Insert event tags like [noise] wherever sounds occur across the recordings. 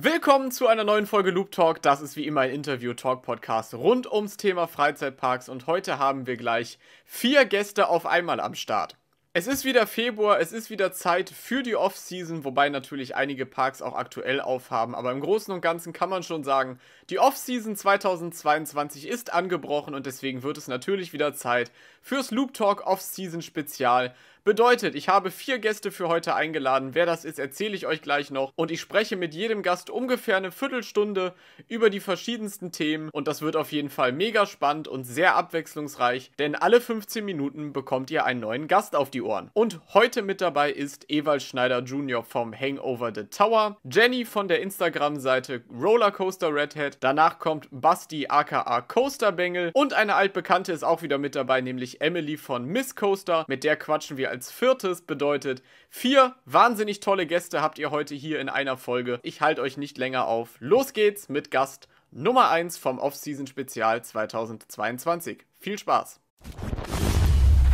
Willkommen zu einer neuen Folge Loop Talk. Das ist wie immer ein Interview-Talk-Podcast rund ums Thema Freizeitparks und heute haben wir gleich vier Gäste auf einmal am Start. Es ist wieder Februar, es ist wieder Zeit für die Off-Season, wobei natürlich einige Parks auch aktuell aufhaben. Aber im Großen und Ganzen kann man schon sagen, die Off-Season 2022 ist angebrochen und deswegen wird es natürlich wieder Zeit fürs Loop Talk Off-Season Spezial. Bedeutet, ich habe vier Gäste für heute eingeladen. Wer das ist, erzähle ich euch gleich noch. Und ich spreche mit jedem Gast ungefähr eine Viertelstunde über die verschiedensten Themen. Und das wird auf jeden Fall mega spannend und sehr abwechslungsreich, denn alle 15 Minuten bekommt ihr einen neuen Gast auf die Ohren. Und heute mit dabei ist Ewald Schneider Jr. vom Hangover the Tower, Jenny von der Instagram-Seite Rollercoaster Redhead, danach kommt Basti aka Coaster Bengel und eine altbekannte ist auch wieder mit dabei, nämlich Emily von Miss Coaster. Mit der quatschen wir als als viertes bedeutet, vier wahnsinnig tolle Gäste habt ihr heute hier in einer Folge. Ich halte euch nicht länger auf. Los geht's mit Gast Nummer 1 vom Off-Season Spezial 2022. Viel Spaß!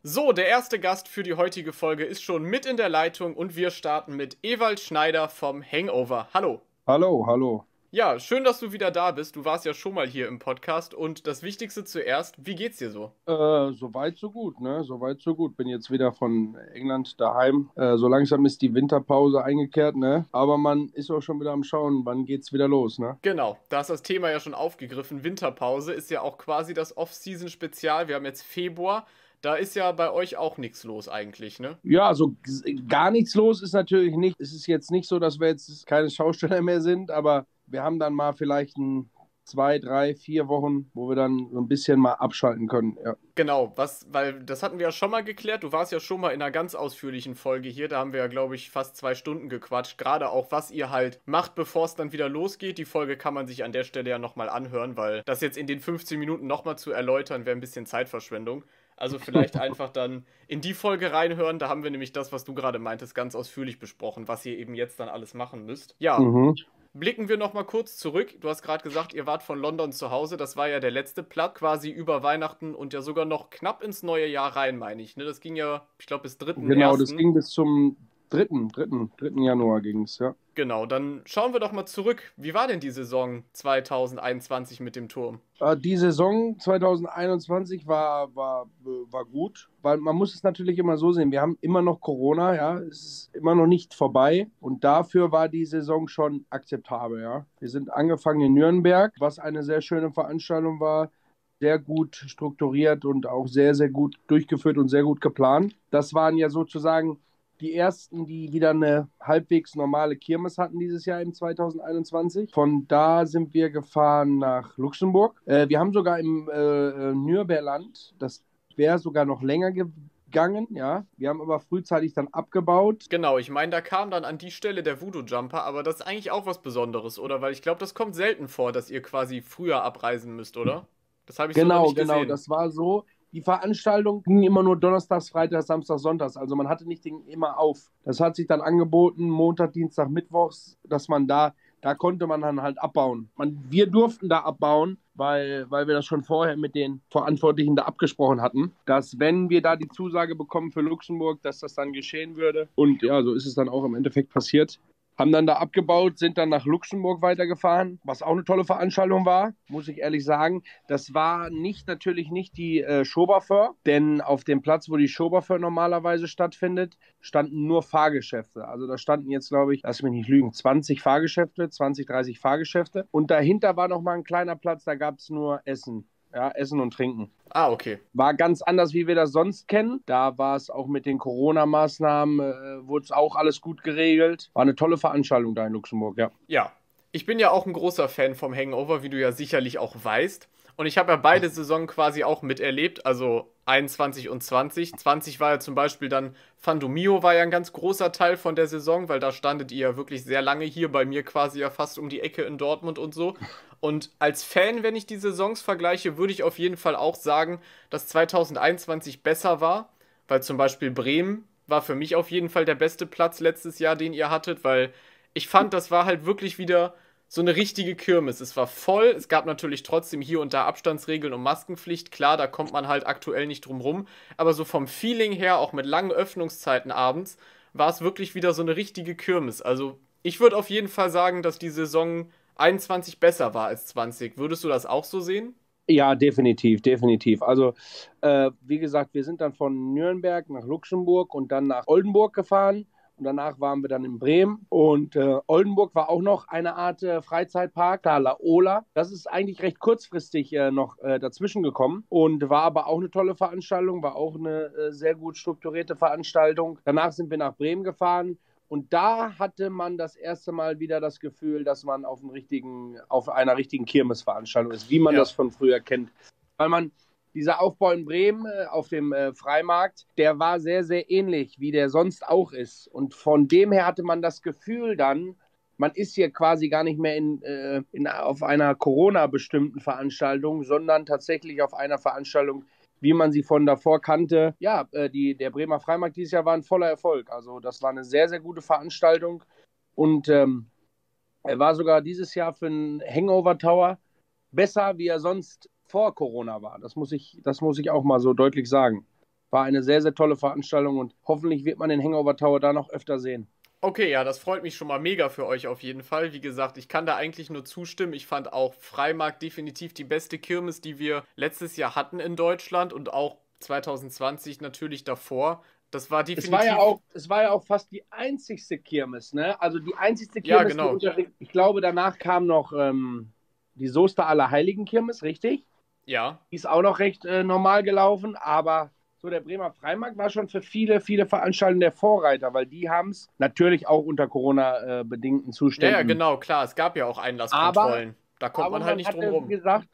So, der erste Gast für die heutige Folge ist schon mit in der Leitung und wir starten mit Ewald Schneider vom Hangover. Hallo. Hallo, hallo. Ja, schön, dass du wieder da bist. Du warst ja schon mal hier im Podcast und das Wichtigste zuerst, wie geht's dir so? Äh, soweit so gut, ne? Soweit so gut. Bin jetzt wieder von England daheim. Äh, so langsam ist die Winterpause eingekehrt, ne? Aber man ist auch schon wieder am Schauen, wann geht's wieder los, ne? Genau, da ist das Thema ja schon aufgegriffen. Winterpause ist ja auch quasi das Off-Season-Spezial. Wir haben jetzt Februar. Da ist ja bei euch auch nichts los eigentlich, ne? Ja, also gar nichts los ist natürlich nicht. Es ist jetzt nicht so, dass wir jetzt keine Schausteller mehr sind, aber wir haben dann mal vielleicht ein zwei, drei, vier Wochen, wo wir dann so ein bisschen mal abschalten können. Ja. Genau, was, weil das hatten wir ja schon mal geklärt. Du warst ja schon mal in einer ganz ausführlichen Folge hier. Da haben wir ja, glaube ich, fast zwei Stunden gequatscht. Gerade auch, was ihr halt macht, bevor es dann wieder losgeht. Die Folge kann man sich an der Stelle ja nochmal anhören, weil das jetzt in den 15 Minuten nochmal zu erläutern, wäre ein bisschen Zeitverschwendung. Also vielleicht [laughs] einfach dann in die Folge reinhören. Da haben wir nämlich das, was du gerade meintest, ganz ausführlich besprochen, was ihr eben jetzt dann alles machen müsst. Ja. Mhm. Blicken wir nochmal kurz zurück. Du hast gerade gesagt, ihr wart von London zu Hause. Das war ja der letzte Platt, quasi über Weihnachten und ja sogar noch knapp ins neue Jahr rein, meine ich. Ne? Das ging ja, ich glaube, bis 3. Genau, 1. das ging bis zum 3. 3. 3. Januar ging es, ja. Genau, dann schauen wir doch mal zurück. Wie war denn die Saison 2021 mit dem Turm? Äh, die Saison 2021 war, war, war gut, weil man muss es natürlich immer so sehen. Wir haben immer noch Corona, ja, es ist immer noch nicht vorbei und dafür war die Saison schon akzeptabel, ja. Wir sind angefangen in Nürnberg, was eine sehr schöne Veranstaltung war sehr gut strukturiert und auch sehr, sehr gut durchgeführt und sehr gut geplant. Das waren ja sozusagen die ersten, die wieder eine halbwegs normale Kirmes hatten dieses Jahr im 2021. Von da sind wir gefahren nach Luxemburg. Äh, wir haben sogar im äh, äh Nürnberland, das wäre sogar noch länger gegangen, ja. Wir haben aber frühzeitig dann abgebaut. Genau, ich meine, da kam dann an die Stelle der Voodoo Jumper, aber das ist eigentlich auch was Besonderes, oder? Weil ich glaube, das kommt selten vor, dass ihr quasi früher abreisen müsst, oder? Das habe ich genau, so nicht genau. Genau, das war so die Veranstaltung ging immer nur Donnerstags, Freitags, Samstags, Sonntags. Also man hatte nicht den immer auf. Das hat sich dann angeboten, Montag, Dienstag, Mittwochs, dass man da, da konnte man dann halt abbauen. Man, wir durften da abbauen, weil, weil wir das schon vorher mit den Verantwortlichen da abgesprochen hatten, dass wenn wir da die Zusage bekommen für Luxemburg, dass das dann geschehen würde. Und ja, so ist es dann auch im Endeffekt passiert haben dann da abgebaut, sind dann nach Luxemburg weitergefahren, was auch eine tolle Veranstaltung war, muss ich ehrlich sagen. Das war nicht natürlich nicht die äh, Schoberför, denn auf dem Platz, wo die Schoberför normalerweise stattfindet, standen nur Fahrgeschäfte. Also da standen jetzt, glaube ich, lass mich nicht lügen, 20 Fahrgeschäfte, 20, 30 Fahrgeschäfte. Und dahinter war noch mal ein kleiner Platz, da gab es nur Essen ja, Essen und Trinken. Ah, okay. War ganz anders, wie wir das sonst kennen. Da war es auch mit den Corona-Maßnahmen, äh, wurde es auch alles gut geregelt. War eine tolle Veranstaltung da in Luxemburg, ja. Ja. Ich bin ja auch ein großer Fan vom Hangover, wie du ja sicherlich auch weißt. Und ich habe ja beide Saisonen quasi auch miterlebt, also 21 und 20. 20 war ja zum Beispiel dann Fandomio war ja ein ganz großer Teil von der Saison, weil da standet ihr ja wirklich sehr lange hier bei mir quasi ja fast um die Ecke in Dortmund und so. Und als Fan, wenn ich die Saisons vergleiche, würde ich auf jeden Fall auch sagen, dass 2021 besser war, weil zum Beispiel Bremen war für mich auf jeden Fall der beste Platz letztes Jahr, den ihr hattet, weil ich fand, das war halt wirklich wieder so eine richtige Kirmes. Es war voll, es gab natürlich trotzdem hier und da Abstandsregeln und Maskenpflicht. Klar, da kommt man halt aktuell nicht drum rum. Aber so vom Feeling her, auch mit langen Öffnungszeiten abends, war es wirklich wieder so eine richtige Kirmes. Also Ich würde auf jeden Fall sagen, dass die Saison 21 besser war als 20. Würdest du das auch so sehen? Ja, definitiv, definitiv. Also, äh, wie gesagt, wir sind dann von Nürnberg nach Luxemburg und dann nach Oldenburg gefahren. Und danach waren wir dann in Bremen. Und äh, Oldenburg war auch noch eine Art äh, Freizeitpark, da La Ola. Das ist eigentlich recht kurzfristig äh, noch äh, dazwischen gekommen und war aber auch eine tolle Veranstaltung, war auch eine äh, sehr gut strukturierte Veranstaltung. Danach sind wir nach Bremen gefahren. Und da hatte man das erste Mal wieder das Gefühl, dass man auf, einem richtigen, auf einer richtigen Kirmesveranstaltung ist, wie man ja. das von früher kennt. Weil man dieser Aufbau in Bremen äh, auf dem äh, Freimarkt, der war sehr, sehr ähnlich, wie der sonst auch ist. Und von dem her hatte man das Gefühl dann, man ist hier quasi gar nicht mehr in, äh, in auf einer Corona-bestimmten Veranstaltung, sondern tatsächlich auf einer Veranstaltung, wie man sie von davor kannte. Ja, die, der Bremer Freimarkt dieses Jahr war ein voller Erfolg. Also das war eine sehr, sehr gute Veranstaltung. Und ähm, er war sogar dieses Jahr für einen Hangover Tower besser, wie er sonst vor Corona war. Das muss ich, das muss ich auch mal so deutlich sagen. War eine sehr, sehr tolle Veranstaltung und hoffentlich wird man den Hangover Tower da noch öfter sehen. Okay, ja, das freut mich schon mal mega für euch auf jeden Fall. Wie gesagt, ich kann da eigentlich nur zustimmen. Ich fand auch Freimarkt definitiv die beste Kirmes, die wir letztes Jahr hatten in Deutschland und auch 2020 natürlich davor. Das war definitiv. Es war ja auch, es war ja auch fast die einzigste Kirmes, ne? Also die einzigste Kirmes. Ja, genau. ich glaube, danach kam noch ähm, die Soester Allerheiligen Kirmes, richtig? Ja. Die ist auch noch recht äh, normal gelaufen, aber so der Bremer Freimarkt war schon für viele, viele Veranstaltungen der Vorreiter, weil die haben es natürlich auch unter Corona-bedingten Zuständen. Ja, ja, genau, klar. Es gab ja auch Einlasskontrollen. Aber, da kommt man halt nicht hatte, drum rum. Wie gesagt,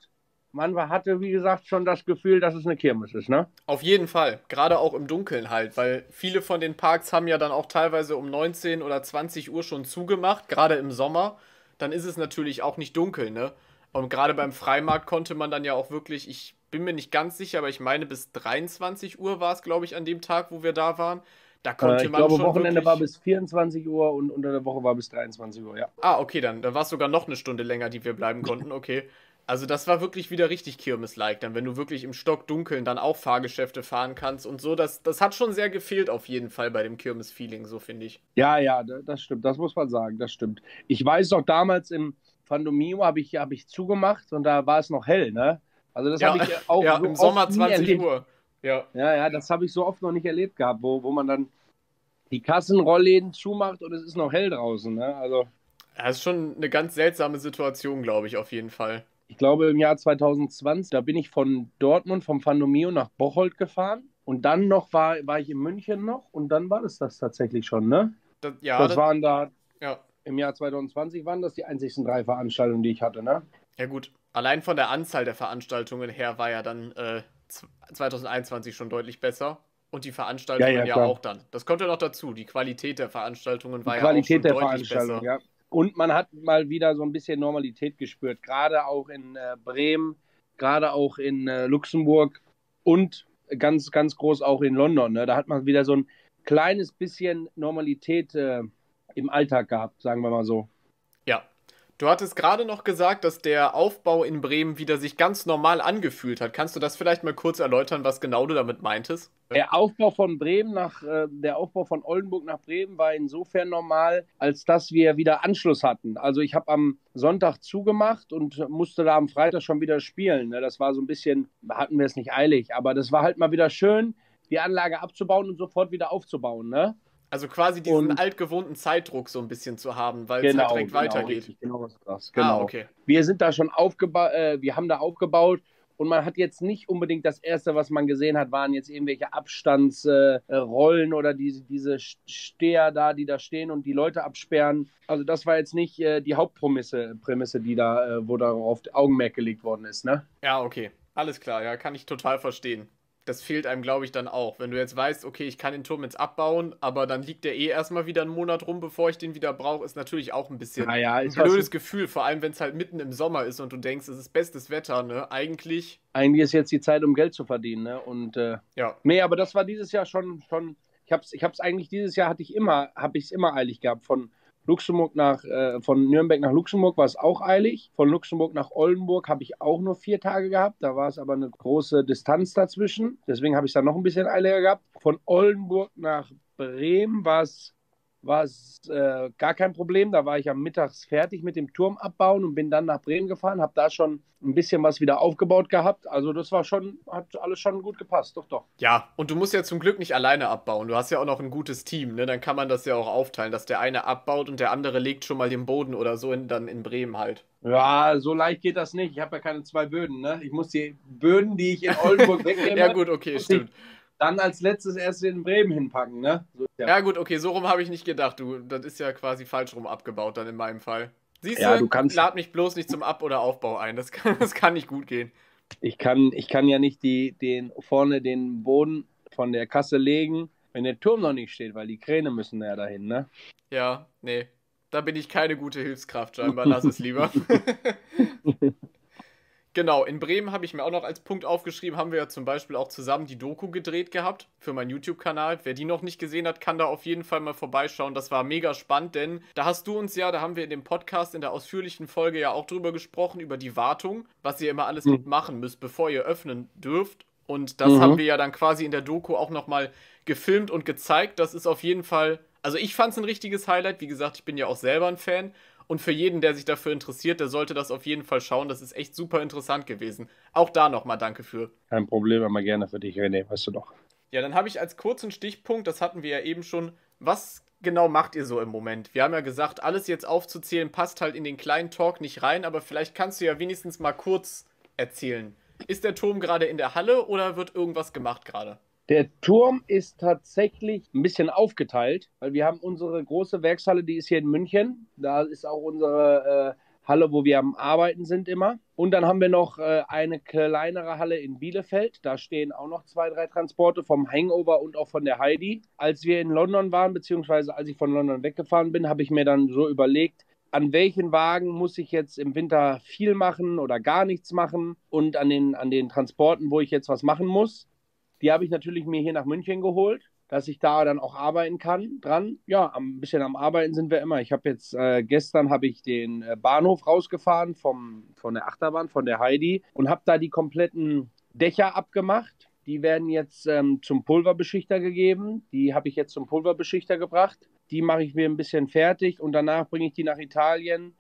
man hatte, wie gesagt, schon das Gefühl, dass es eine Kirmes ist, ne? Auf jeden Fall. Gerade auch im Dunkeln halt, weil viele von den Parks haben ja dann auch teilweise um 19 oder 20 Uhr schon zugemacht, gerade im Sommer. Dann ist es natürlich auch nicht dunkel, ne? Und gerade beim Freimarkt konnte man dann ja auch wirklich, ich bin mir nicht ganz sicher, aber ich meine, bis 23 Uhr war es, glaube ich, an dem Tag, wo wir da waren. Da konnte äh, ich man glaube, schon Wochenende wirklich... war bis 24 Uhr und unter der Woche war bis 23 Uhr, ja. Ah, okay, dann, dann war es sogar noch eine Stunde länger, die wir bleiben konnten, okay. Also das war wirklich wieder richtig Kirmes-like, dann wenn du wirklich im Stockdunkeln dann auch Fahrgeschäfte fahren kannst und so, das, das hat schon sehr gefehlt auf jeden Fall bei dem Kirmes-Feeling, so finde ich. Ja, ja, das stimmt, das muss man sagen, das stimmt. Ich weiß noch damals im, Fandomio habe ich, hab ich zugemacht und da war es noch hell, ne? Also das ja, habe ich auch ja, so im Sommer 20 Uhr. Ja. ja, ja, das habe ich so oft noch nicht erlebt gehabt, wo, wo man dann die Kassenrollläden zumacht und es ist noch hell draußen, ne? Also das ist schon eine ganz seltsame Situation, glaube ich, auf jeden Fall. Ich glaube, im Jahr 2020, da bin ich von Dortmund, vom Fandomio nach Bocholt gefahren. Und dann noch war, war ich in München noch und dann war das das tatsächlich schon, ne? Das, ja, das, das waren da im Jahr 2020 waren das die einzigsten drei Veranstaltungen, die ich hatte, ne? Ja gut, allein von der Anzahl der Veranstaltungen her war ja dann äh, 2021 schon deutlich besser. Und die Veranstaltungen ja, ja, ja, auch dann. Das kommt ja noch dazu. Die Qualität der Veranstaltungen war die ja Qualität auch schon der deutlich besser. Ja. Und man hat mal wieder so ein bisschen Normalität gespürt. Gerade auch in äh, Bremen, gerade auch in äh, Luxemburg und ganz, ganz groß auch in London. Ne? Da hat man wieder so ein kleines bisschen Normalität äh, im Alltag gehabt, sagen wir mal so. Ja. Du hattest gerade noch gesagt, dass der Aufbau in Bremen wieder sich ganz normal angefühlt hat. Kannst du das vielleicht mal kurz erläutern, was genau du damit meintest? Der Aufbau von Bremen nach, äh, der Aufbau von Oldenburg nach Bremen war insofern normal, als dass wir wieder Anschluss hatten. Also ich habe am Sonntag zugemacht und musste da am Freitag schon wieder spielen. Ne? Das war so ein bisschen, hatten wir es nicht eilig, aber das war halt mal wieder schön, die Anlage abzubauen und sofort wieder aufzubauen. Ne? Also quasi diesen und, altgewohnten Zeitdruck so ein bisschen zu haben, weil genau, es halt direkt genau, weitergeht. Richtig, genau, was das. Genau. Ah, okay. Wir sind da schon aufgebaut, äh, wir haben da aufgebaut und man hat jetzt nicht unbedingt das erste, was man gesehen hat, waren jetzt irgendwelche Abstandsrollen äh, oder diese, diese Steher da, die da stehen und die Leute absperren. Also das war jetzt nicht äh, die Hauptprämisse, Prämisse, die da, äh, wo darauf Augenmerk gelegt worden ist, ne? Ja, okay. Alles klar, ja, kann ich total verstehen das fehlt einem, glaube ich, dann auch. Wenn du jetzt weißt, okay, ich kann den Turm jetzt abbauen, aber dann liegt der eh erstmal wieder einen Monat rum, bevor ich den wieder brauche, ist natürlich auch ein bisschen ja, ein blödes Gefühl, vor allem wenn es halt mitten im Sommer ist und du denkst, es ist bestes Wetter, ne? Eigentlich. Eigentlich ist jetzt die Zeit, um Geld zu verdienen, ne? Und äh, ja. Nee, aber das war dieses Jahr schon, schon. Ich hab's, ich hab's eigentlich dieses Jahr hatte ich immer, habe ich es immer eilig gehabt. Von Luxemburg nach, äh, von Nürnberg nach Luxemburg war es auch eilig. Von Luxemburg nach Oldenburg habe ich auch nur vier Tage gehabt. Da war es aber eine große Distanz dazwischen. Deswegen habe ich es dann noch ein bisschen eiliger gehabt. Von Oldenburg nach Bremen war es war es äh, gar kein Problem. Da war ich am Mittags fertig mit dem Turm abbauen und bin dann nach Bremen gefahren, habe da schon ein bisschen was wieder aufgebaut gehabt. Also das war schon, hat alles schon gut gepasst, doch, doch. Ja, und du musst ja zum Glück nicht alleine abbauen. Du hast ja auch noch ein gutes Team, ne? Dann kann man das ja auch aufteilen, dass der eine abbaut und der andere legt schon mal den Boden oder so in, dann in Bremen halt. Ja, so leicht geht das nicht. Ich habe ja keine zwei Böden, ne? Ich muss die Böden, die ich in Oldenburg [laughs] wegnehme. ja, gut, okay, stimmt dann als letztes erst in Bremen hinpacken, ne? So, ja. ja. gut, okay, so rum habe ich nicht gedacht. Du, das ist ja quasi falsch rum abgebaut dann in meinem Fall. Siehst ja, du, kannst... lad mich bloß nicht zum Ab- oder Aufbau ein. Das kann, [laughs] das kann nicht gut gehen. Ich kann, ich kann ja nicht die, den, vorne den Boden von der Kasse legen, wenn der Turm noch nicht steht, weil die Kräne müssen ja dahin, ne? Ja, nee. Da bin ich keine gute Hilfskraft, scheinbar. [laughs] Lass es lieber. [laughs] Genau, in Bremen habe ich mir auch noch als Punkt aufgeschrieben, haben wir ja zum Beispiel auch zusammen die Doku gedreht gehabt für meinen YouTube-Kanal. Wer die noch nicht gesehen hat, kann da auf jeden Fall mal vorbeischauen. Das war mega spannend, denn da hast du uns ja, da haben wir in dem Podcast in der ausführlichen Folge ja auch drüber gesprochen, über die Wartung, was ihr immer alles mhm. mitmachen müsst, bevor ihr öffnen dürft. Und das mhm. haben wir ja dann quasi in der Doku auch nochmal gefilmt und gezeigt. Das ist auf jeden Fall, also ich fand es ein richtiges Highlight. Wie gesagt, ich bin ja auch selber ein Fan. Und für jeden, der sich dafür interessiert, der sollte das auf jeden Fall schauen. Das ist echt super interessant gewesen. Auch da nochmal danke für. Kein Problem, immer gerne für dich, René, weißt du doch. Ja, dann habe ich als kurzen Stichpunkt, das hatten wir ja eben schon, was genau macht ihr so im Moment? Wir haben ja gesagt, alles jetzt aufzuzählen passt halt in den kleinen Talk nicht rein, aber vielleicht kannst du ja wenigstens mal kurz erzählen. Ist der Turm gerade in der Halle oder wird irgendwas gemacht gerade? Der Turm ist tatsächlich ein bisschen aufgeteilt, weil wir haben unsere große Werkshalle, die ist hier in München. Da ist auch unsere äh, Halle, wo wir am Arbeiten sind immer. Und dann haben wir noch äh, eine kleinere Halle in Bielefeld. Da stehen auch noch zwei, drei Transporte vom Hangover und auch von der Heidi. Als wir in London waren, beziehungsweise als ich von London weggefahren bin, habe ich mir dann so überlegt, an welchen Wagen muss ich jetzt im Winter viel machen oder gar nichts machen und an den, an den Transporten, wo ich jetzt was machen muss. Die habe ich natürlich mir hier nach München geholt, dass ich da dann auch arbeiten kann dran. Ja, ein bisschen am Arbeiten sind wir immer. Ich habe jetzt äh, gestern habe ich den äh, Bahnhof rausgefahren vom, von der Achterbahn, von der Heidi und habe da die kompletten Dächer abgemacht. Die werden jetzt ähm, zum Pulverbeschichter gegeben. Die habe ich jetzt zum Pulverbeschichter gebracht. Die mache ich mir ein bisschen fertig und danach bringe ich die nach Italien.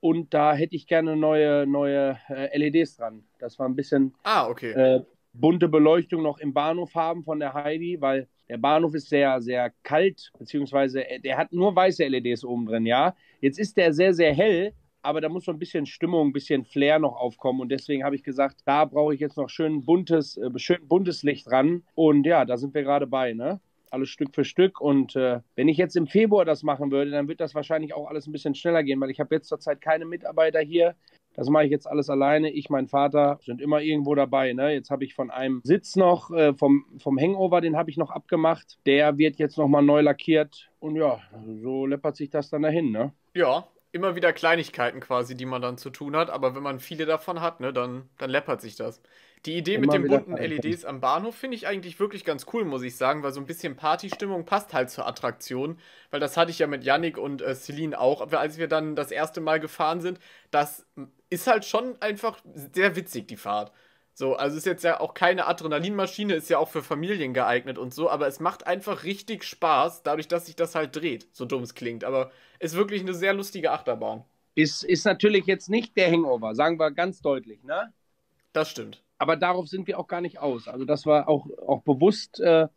Und da hätte ich gerne neue, neue äh, LEDs dran. Das war ein bisschen ah, okay. äh, bunte Beleuchtung noch im Bahnhof haben von der Heidi, weil der Bahnhof ist sehr, sehr kalt, beziehungsweise äh, der hat nur weiße LEDs oben drin, ja. Jetzt ist der sehr, sehr hell, aber da muss so ein bisschen Stimmung, ein bisschen Flair noch aufkommen und deswegen habe ich gesagt, da brauche ich jetzt noch schön buntes, äh, schön buntes Licht dran und ja, da sind wir gerade bei, ne? Alles Stück für Stück und äh, wenn ich jetzt im Februar das machen würde, dann wird das wahrscheinlich auch alles ein bisschen schneller gehen, weil ich habe jetzt zurzeit keine Mitarbeiter hier, das mache ich jetzt alles alleine. Ich, mein Vater sind immer irgendwo dabei. Ne? Jetzt habe ich von einem Sitz noch, äh, vom, vom Hangover, den habe ich noch abgemacht. Der wird jetzt nochmal neu lackiert. Und ja, so läppert sich das dann dahin. Ne? Ja, immer wieder Kleinigkeiten quasi, die man dann zu tun hat. Aber wenn man viele davon hat, ne, dann, dann läppert sich das. Die Idee Immer mit den bunten LEDs am Bahnhof finde ich eigentlich wirklich ganz cool, muss ich sagen, weil so ein bisschen Partystimmung passt halt zur Attraktion. Weil das hatte ich ja mit Yannick und äh, Celine auch, als wir dann das erste Mal gefahren sind. Das ist halt schon einfach sehr witzig, die Fahrt. So, also ist jetzt ja auch keine Adrenalinmaschine, ist ja auch für Familien geeignet und so, aber es macht einfach richtig Spaß, dadurch, dass sich das halt dreht, so dumm es klingt. Aber ist wirklich eine sehr lustige Achterbahn. Ist, ist natürlich jetzt nicht der Hangover, sagen wir ganz deutlich, ne? Das stimmt aber darauf sind wir auch gar nicht aus. Also das war auch, auch bewusst, äh,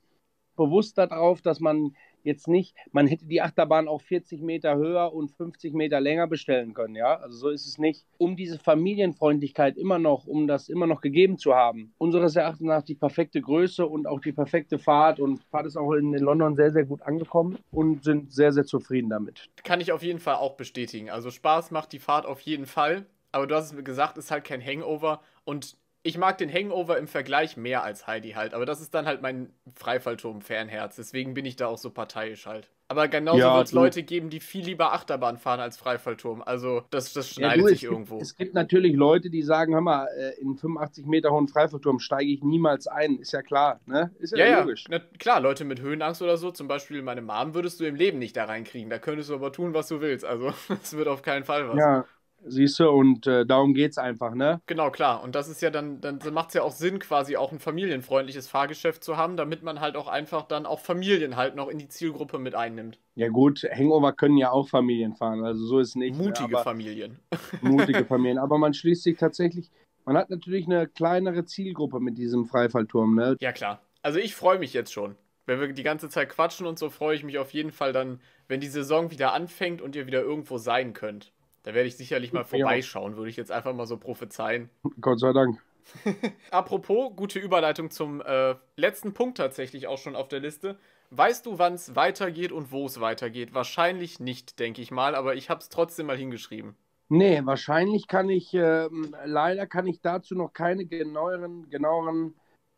bewusst darauf, dass man jetzt nicht, man hätte die Achterbahn auch 40 Meter höher und 50 Meter länger bestellen können, ja. Also so ist es nicht. Um diese Familienfreundlichkeit immer noch, um das immer noch gegeben zu haben. Unseres Erachtens nach die perfekte Größe und auch die perfekte Fahrt und Fahrt ist auch in London sehr, sehr gut angekommen und sind sehr, sehr zufrieden damit. Kann ich auf jeden Fall auch bestätigen. Also Spaß macht die Fahrt auf jeden Fall. Aber du hast es mir gesagt, ist halt kein Hangover und ich mag den Hangover im Vergleich mehr als Heidi halt, aber das ist dann halt mein Freifallturm-Fanherz. Deswegen bin ich da auch so parteiisch halt. Aber genauso ja, wird es Leute geben, die viel lieber Achterbahn fahren als Freifallturm. Also das, das schneidet ja, du, sich gibt, irgendwo. Es gibt natürlich Leute, die sagen, hör mal, äh, in 85 Meter hohen Freifallturm steige ich niemals ein. Ist ja klar, ne? Ist ja, ja logisch. Ja, klar, Leute mit Höhenangst oder so, zum Beispiel meine Mom, würdest du im Leben nicht da reinkriegen. Da könntest du aber tun, was du willst. Also [laughs] das wird auf keinen Fall was. Ja, Siehst du, und äh, darum es einfach, ne? Genau, klar. Und das ist ja dann, dann macht es ja auch Sinn, quasi auch ein familienfreundliches Fahrgeschäft zu haben, damit man halt auch einfach dann auch Familien halt noch in die Zielgruppe mit einnimmt. Ja, gut, Hangover können ja auch Familien fahren, also so ist nicht. Ne, mutige ne, Familien. [laughs] Mutige Familien. Aber man schließt sich tatsächlich, man hat natürlich eine kleinere Zielgruppe mit diesem Freifallturm, ne? Ja, klar. Also ich freue mich jetzt schon. Wenn wir die ganze Zeit quatschen und so, freue ich mich auf jeden Fall dann, wenn die Saison wieder anfängt und ihr wieder irgendwo sein könnt. Da werde ich sicherlich mal vorbeischauen, würde ich jetzt einfach mal so prophezeien. Gott sei Dank. [laughs] Apropos, gute Überleitung zum äh, letzten Punkt tatsächlich auch schon auf der Liste. Weißt du, wann es weitergeht und wo es weitergeht? Wahrscheinlich nicht, denke ich mal, aber ich habe es trotzdem mal hingeschrieben. Nee, wahrscheinlich kann ich, äh, leider kann ich dazu noch keine genaueren, genaueren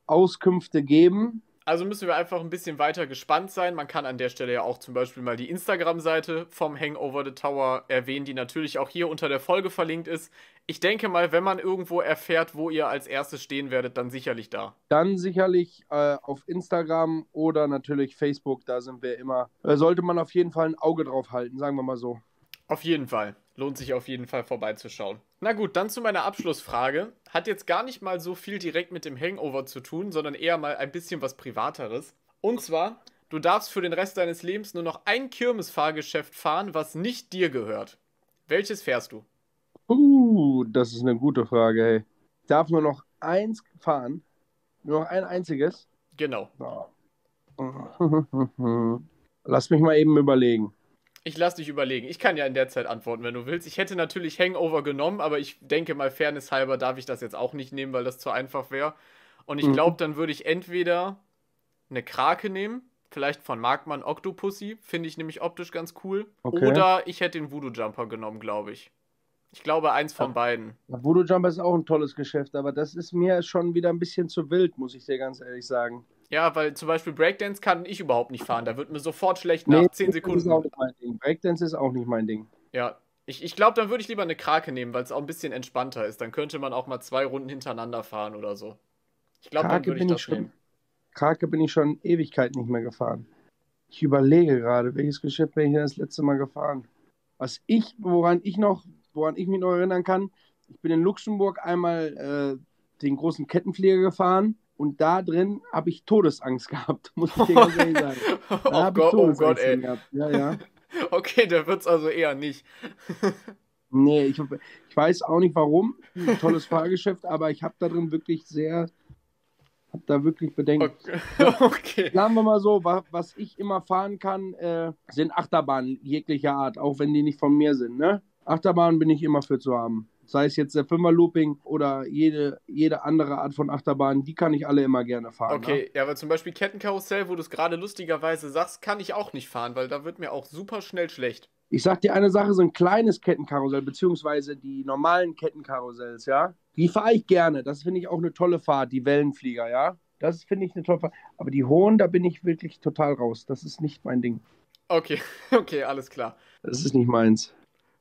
Auskünfte geben. Also müssen wir einfach ein bisschen weiter gespannt sein. Man kann an der Stelle ja auch zum Beispiel mal die Instagram-Seite vom Hangover the Tower erwähnen, die natürlich auch hier unter der Folge verlinkt ist. Ich denke mal, wenn man irgendwo erfährt, wo ihr als erstes stehen werdet, dann sicherlich da. Dann sicherlich äh, auf Instagram oder natürlich Facebook, da sind wir immer. Da sollte man auf jeden Fall ein Auge drauf halten, sagen wir mal so. Auf jeden Fall. Lohnt sich auf jeden Fall vorbeizuschauen. Na gut, dann zu meiner Abschlussfrage. Hat jetzt gar nicht mal so viel direkt mit dem Hangover zu tun, sondern eher mal ein bisschen was Privateres. Und zwar, du darfst für den Rest deines Lebens nur noch ein Kirmesfahrgeschäft fahren, was nicht dir gehört. Welches fährst du? Uh, das ist eine gute Frage, hey. Ich darf nur noch eins fahren? Nur noch ein einziges? Genau. [laughs] Lass mich mal eben überlegen. Ich lass dich überlegen. Ich kann ja in der Zeit antworten, wenn du willst. Ich hätte natürlich Hangover genommen, aber ich denke mal, Fairness halber darf ich das jetzt auch nicht nehmen, weil das zu einfach wäre. Und ich mhm. glaube, dann würde ich entweder eine Krake nehmen, vielleicht von Markmann Octopussy, finde ich nämlich optisch ganz cool. Okay. Oder ich hätte den Voodoo Jumper genommen, glaube ich. Ich glaube, eins von ja. beiden. Voodoo Jumper ist auch ein tolles Geschäft, aber das ist mir schon wieder ein bisschen zu wild, muss ich dir ganz ehrlich sagen. Ja, weil zum Beispiel Breakdance kann ich überhaupt nicht fahren. Da wird mir sofort schlecht nee, nach 10 Sekunden. Ist auch nicht mein Ding. Breakdance ist auch nicht mein Ding. Ja, ich, ich glaube, dann würde ich lieber eine Krake nehmen, weil es auch ein bisschen entspannter ist. Dann könnte man auch mal zwei Runden hintereinander fahren oder so. Ich glaube, dann würde ich das ich schon, nehmen. Krake bin ich schon Ewigkeit nicht mehr gefahren. Ich überlege gerade, welches Geschäft bin ich das letzte Mal gefahren? Was ich, woran ich noch, woran ich mich noch erinnern kann, ich bin in Luxemburg einmal äh, den großen Kettenflieger gefahren und da drin habe ich Todesangst [laughs] gehabt, muss ich dir ganz ehrlich sagen. [laughs] Da oh, Gott, oh Gott, ey. Gehabt. Ja, ja. [laughs] Okay, da wird es also eher nicht. nee, ich, ich weiß auch nicht warum. Ein tolles Fahrgeschäft, aber ich habe da drin wirklich sehr, habe da wirklich Bedenken. Okay. okay. Sagen wir mal so, was ich immer fahren kann, äh, sind Achterbahnen jeglicher Art, auch wenn die nicht von mir sind. Ne? Achterbahnen bin ich immer für zu haben sei es jetzt der Fünfer-Looping oder jede, jede andere Art von Achterbahn, die kann ich alle immer gerne fahren. Okay, ne? ja, aber zum Beispiel Kettenkarussell, wo du es gerade lustigerweise sagst, kann ich auch nicht fahren, weil da wird mir auch super schnell schlecht. Ich sag dir eine Sache, so ein kleines Kettenkarussell, beziehungsweise die normalen Kettenkarussells, ja, die fahre ich gerne. Das finde ich auch eine tolle Fahrt, die Wellenflieger, ja. Das finde ich eine tolle Fahrt. Aber die hohen, da bin ich wirklich total raus. Das ist nicht mein Ding. Okay, [laughs] okay, alles klar. Das ist nicht meins.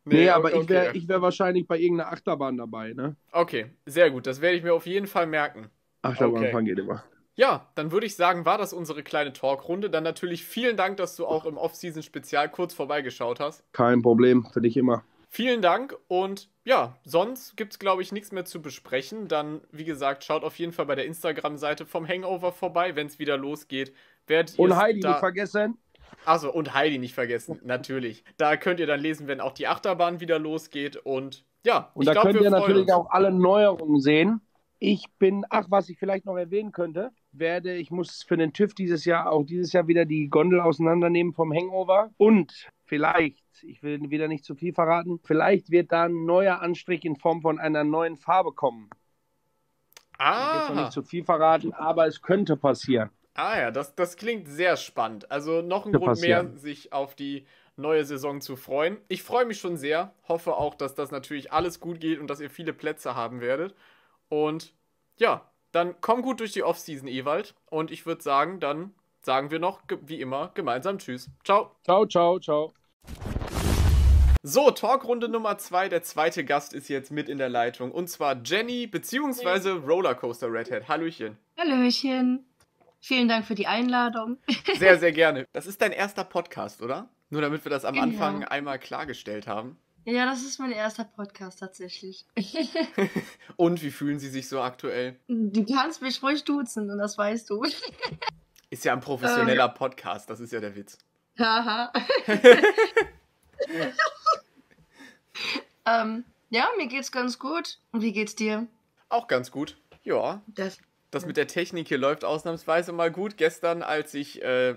Nee, nee aber okay. ich wäre ich wär wahrscheinlich bei irgendeiner Achterbahn dabei, ne? Okay, sehr gut. Das werde ich mir auf jeden Fall merken. Achterbahn okay. geht immer. Ja, dann würde ich sagen, war das unsere kleine Talkrunde. Dann natürlich vielen Dank, dass du auch im Off-Season-Spezial kurz vorbeigeschaut hast. Kein Problem, für dich immer. Vielen Dank und ja, sonst gibt es, glaube ich, nichts mehr zu besprechen. Dann, wie gesagt, schaut auf jeden Fall bei der Instagram-Seite vom Hangover vorbei, wenn es wieder losgeht. Werdet und Heidi nicht vergessen. Achso, und Heidi nicht vergessen, natürlich. Da könnt ihr dann lesen, wenn auch die Achterbahn wieder losgeht. Und ja, und da glaub, könnt ihr natürlich uns. auch alle Neuerungen sehen. Ich bin, ach, was ich vielleicht noch erwähnen könnte, werde, ich muss für den TÜV dieses Jahr auch dieses Jahr wieder die Gondel auseinandernehmen vom Hangover. Und vielleicht, ich will wieder nicht zu viel verraten, vielleicht wird da ein neuer Anstrich in Form von einer neuen Farbe kommen. Ah. Ich will noch nicht zu viel verraten, aber es könnte passieren. Ah ja, das, das klingt sehr spannend. Also noch ein Grund mehr, sich auf die neue Saison zu freuen. Ich freue mich schon sehr. Hoffe auch, dass das natürlich alles gut geht und dass ihr viele Plätze haben werdet. Und ja, dann komm gut durch die Offseason, Ewald. Und ich würde sagen, dann sagen wir noch wie immer gemeinsam Tschüss. Ciao. Ciao, ciao, ciao. So, Talkrunde Nummer zwei. Der zweite Gast ist jetzt mit in der Leitung. Und zwar Jenny bzw. Rollercoaster Redhead. Hallöchen. Hallöchen. Vielen Dank für die Einladung. [laughs] Sehr, sehr gerne. Das ist dein erster Podcast, oder? Nur damit wir das am genau. Anfang einmal klargestellt haben. Ja, das ist mein erster Podcast tatsächlich. [laughs] und wie fühlen Sie sich so aktuell? Du kannst mich ruhig duzen und das weißt du. [laughs] Ist ja ein professioneller ähm. Podcast, das ist ja der Witz. Haha. ähm, ja, mir geht's ganz gut. Und wie geht's dir? Auch ganz gut. Ja. Das, das mit der Technik hier läuft ausnahmsweise mal gut. Gestern, als ich äh,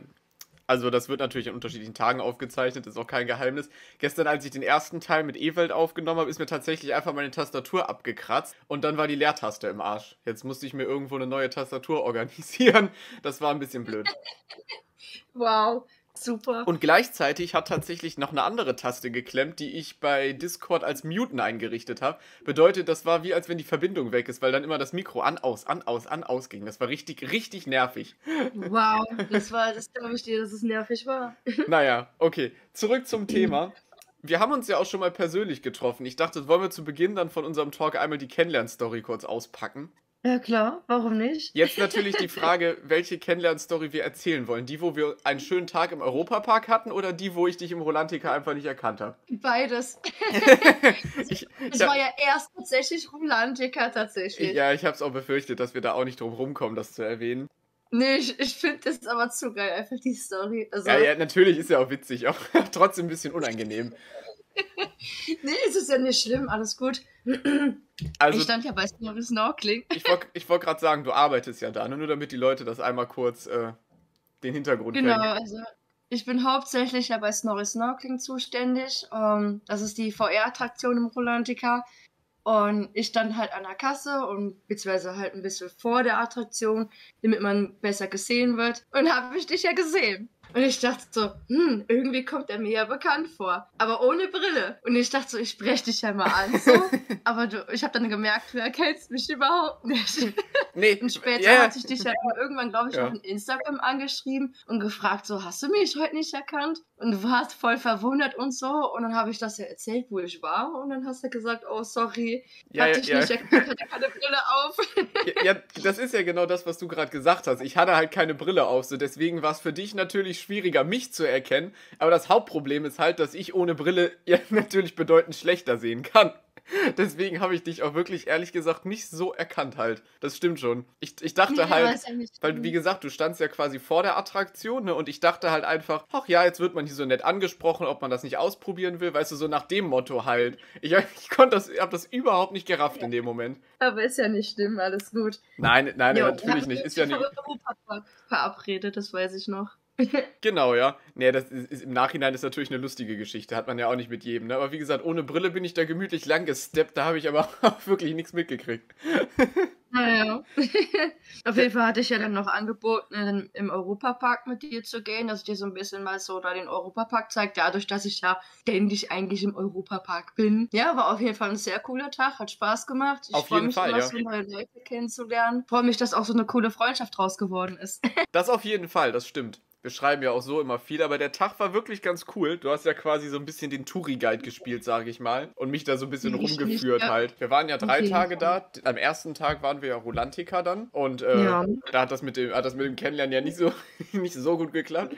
also das wird natürlich an unterschiedlichen Tagen aufgezeichnet, ist auch kein Geheimnis. Gestern, als ich den ersten Teil mit Ewald aufgenommen habe, ist mir tatsächlich einfach meine Tastatur abgekratzt und dann war die Leertaste im Arsch. Jetzt musste ich mir irgendwo eine neue Tastatur organisieren. Das war ein bisschen blöd. [laughs] Wow. Super. Und gleichzeitig hat tatsächlich noch eine andere Taste geklemmt, die ich bei Discord als Muten eingerichtet habe. Bedeutet, das war wie als wenn die Verbindung weg ist, weil dann immer das Mikro an, aus, an, aus, an, aus ging. Das war richtig, richtig nervig. Wow, [laughs] das war, das glaube ich dir, dass es nervig war. [laughs] Naja, okay. Zurück zum Thema. Wir haben uns ja auch schon mal persönlich getroffen. Ich dachte, wollen wir zu Beginn dann von unserem Talk einmal die Kennenlern-Story kurz auspacken. Ja klar, warum nicht? Jetzt natürlich die [laughs] Frage, welche Kennenlernstory wir erzählen wollen. Die, wo wir einen schönen Tag im Europapark hatten oder die, wo ich dich im Rolantica einfach nicht erkannt habe? Beides. [laughs] ich, das war ja erst tatsächlich Rolantica tatsächlich. Ja, ich habe es auch befürchtet, dass wir da auch nicht drum rumkommen, das zu erwähnen. Nee, ich, ich finde das aber zu geil, einfach die Story. Also, ja, ja, natürlich ist ja auch witzig, auch [laughs] trotzdem ein bisschen unangenehm. [laughs] nee, es ist ja nicht schlimm, alles gut. Also, ich stand ja bei Snorri Snorkeling. ich wollte wollt gerade sagen, du arbeitest ja da, ne? nur damit die Leute das einmal kurz äh, den Hintergrund Genau, kennen. also ich bin hauptsächlich ja bei Snorri Snorkeling zuständig. Um, ähm, das ist die VR-Attraktion im Rolantica. Und ich stand halt an der Kasse und beziehungsweise halt ein bisschen vor der Attraktion, damit man besser gesehen wird. Und habe ich dich ja gesehen. Und ich dachte so, hm, irgendwie kommt er mir ja bekannt vor. Aber ohne Brille. Und ich dachte so, ich spreche dich ja mal an. [laughs] So. Aber du, ich habe dann gemerkt, du erkennst mich überhaupt nicht. [laughs] Nee. Und später yeah. hatte ich dich ja irgendwann, glaube ich, ja. auf Instagram angeschrieben und gefragt, so, hast du mich heute nicht erkannt? Und du warst voll verwundert und so. Und dann habe ich das ja erzählt, wo ich war. Und dann hast du gesagt, oh, sorry, ja, hatte ja, ich ja. nicht erkannt, hatte keine Brille auf. [laughs] Ja, das ist ja genau das, was du gerade gesagt hast. Ich hatte halt keine Brille auf. So deswegen war es für dich natürlich schwieriger, mich zu erkennen. Aber das Hauptproblem ist halt, dass ich ohne Brille [laughs] ja natürlich bedeutend schlechter sehen kann. Deswegen habe ich dich auch wirklich ehrlich gesagt nicht so erkannt halt. Das stimmt schon. Ich, ich dachte nee, halt, weil wie gesagt, du standst ja quasi vor der Attraktion ne, und ich dachte halt einfach, ach ja, jetzt wird man hier so nett angesprochen, ob man das nicht ausprobieren will, weißt du, so nach dem Motto halt. Ich, [laughs] ich konnte das, habe das überhaupt nicht gerafft ja. in dem Moment. Aber ist ja nicht schlimm, alles gut. Nein, nein, jo, natürlich nicht. Ist ja nicht. Verabredet, das weiß ich noch. [laughs] genau, ja. Nee, das ist, ist, im Nachhinein ist natürlich eine lustige Geschichte. Hat man ja auch nicht mit jedem. Ne? Aber wie gesagt, ohne Brille bin ich da gemütlich lang gesteppt. Da habe ich aber [laughs] auch wirklich nichts mitgekriegt. [laughs] Naja. Auf jeden Fall hatte ich ja dann noch angeboten, im Europapark mit dir zu gehen, dass ich dir so ein bisschen mal so da den Europapark zeige, dadurch, dass ich ja ständig eigentlich im Europapark bin. Ja, war auf jeden Fall ein sehr cooler Tag, hat Spaß gemacht. Ich freue mich, Fall, immer, ja. so neue Leute kennenzulernen. Freue mich, dass auch so eine coole Freundschaft draus geworden ist. das auf jeden Fall, das stimmt wir schreiben ja auch so immer viel, aber der Tag war wirklich ganz cool. Du hast ja quasi so ein bisschen den Touri-Guide gespielt, sage ich mal, und mich da so ein bisschen ich rumgeführt nicht, ja. halt. Wir waren ja drei okay. Tage da. Am ersten Tag waren wir ja Rolantica dann und äh, ja. da hat das, mit dem, hat das mit dem Kennenlernen ja nicht so, [laughs] nicht so gut geklappt.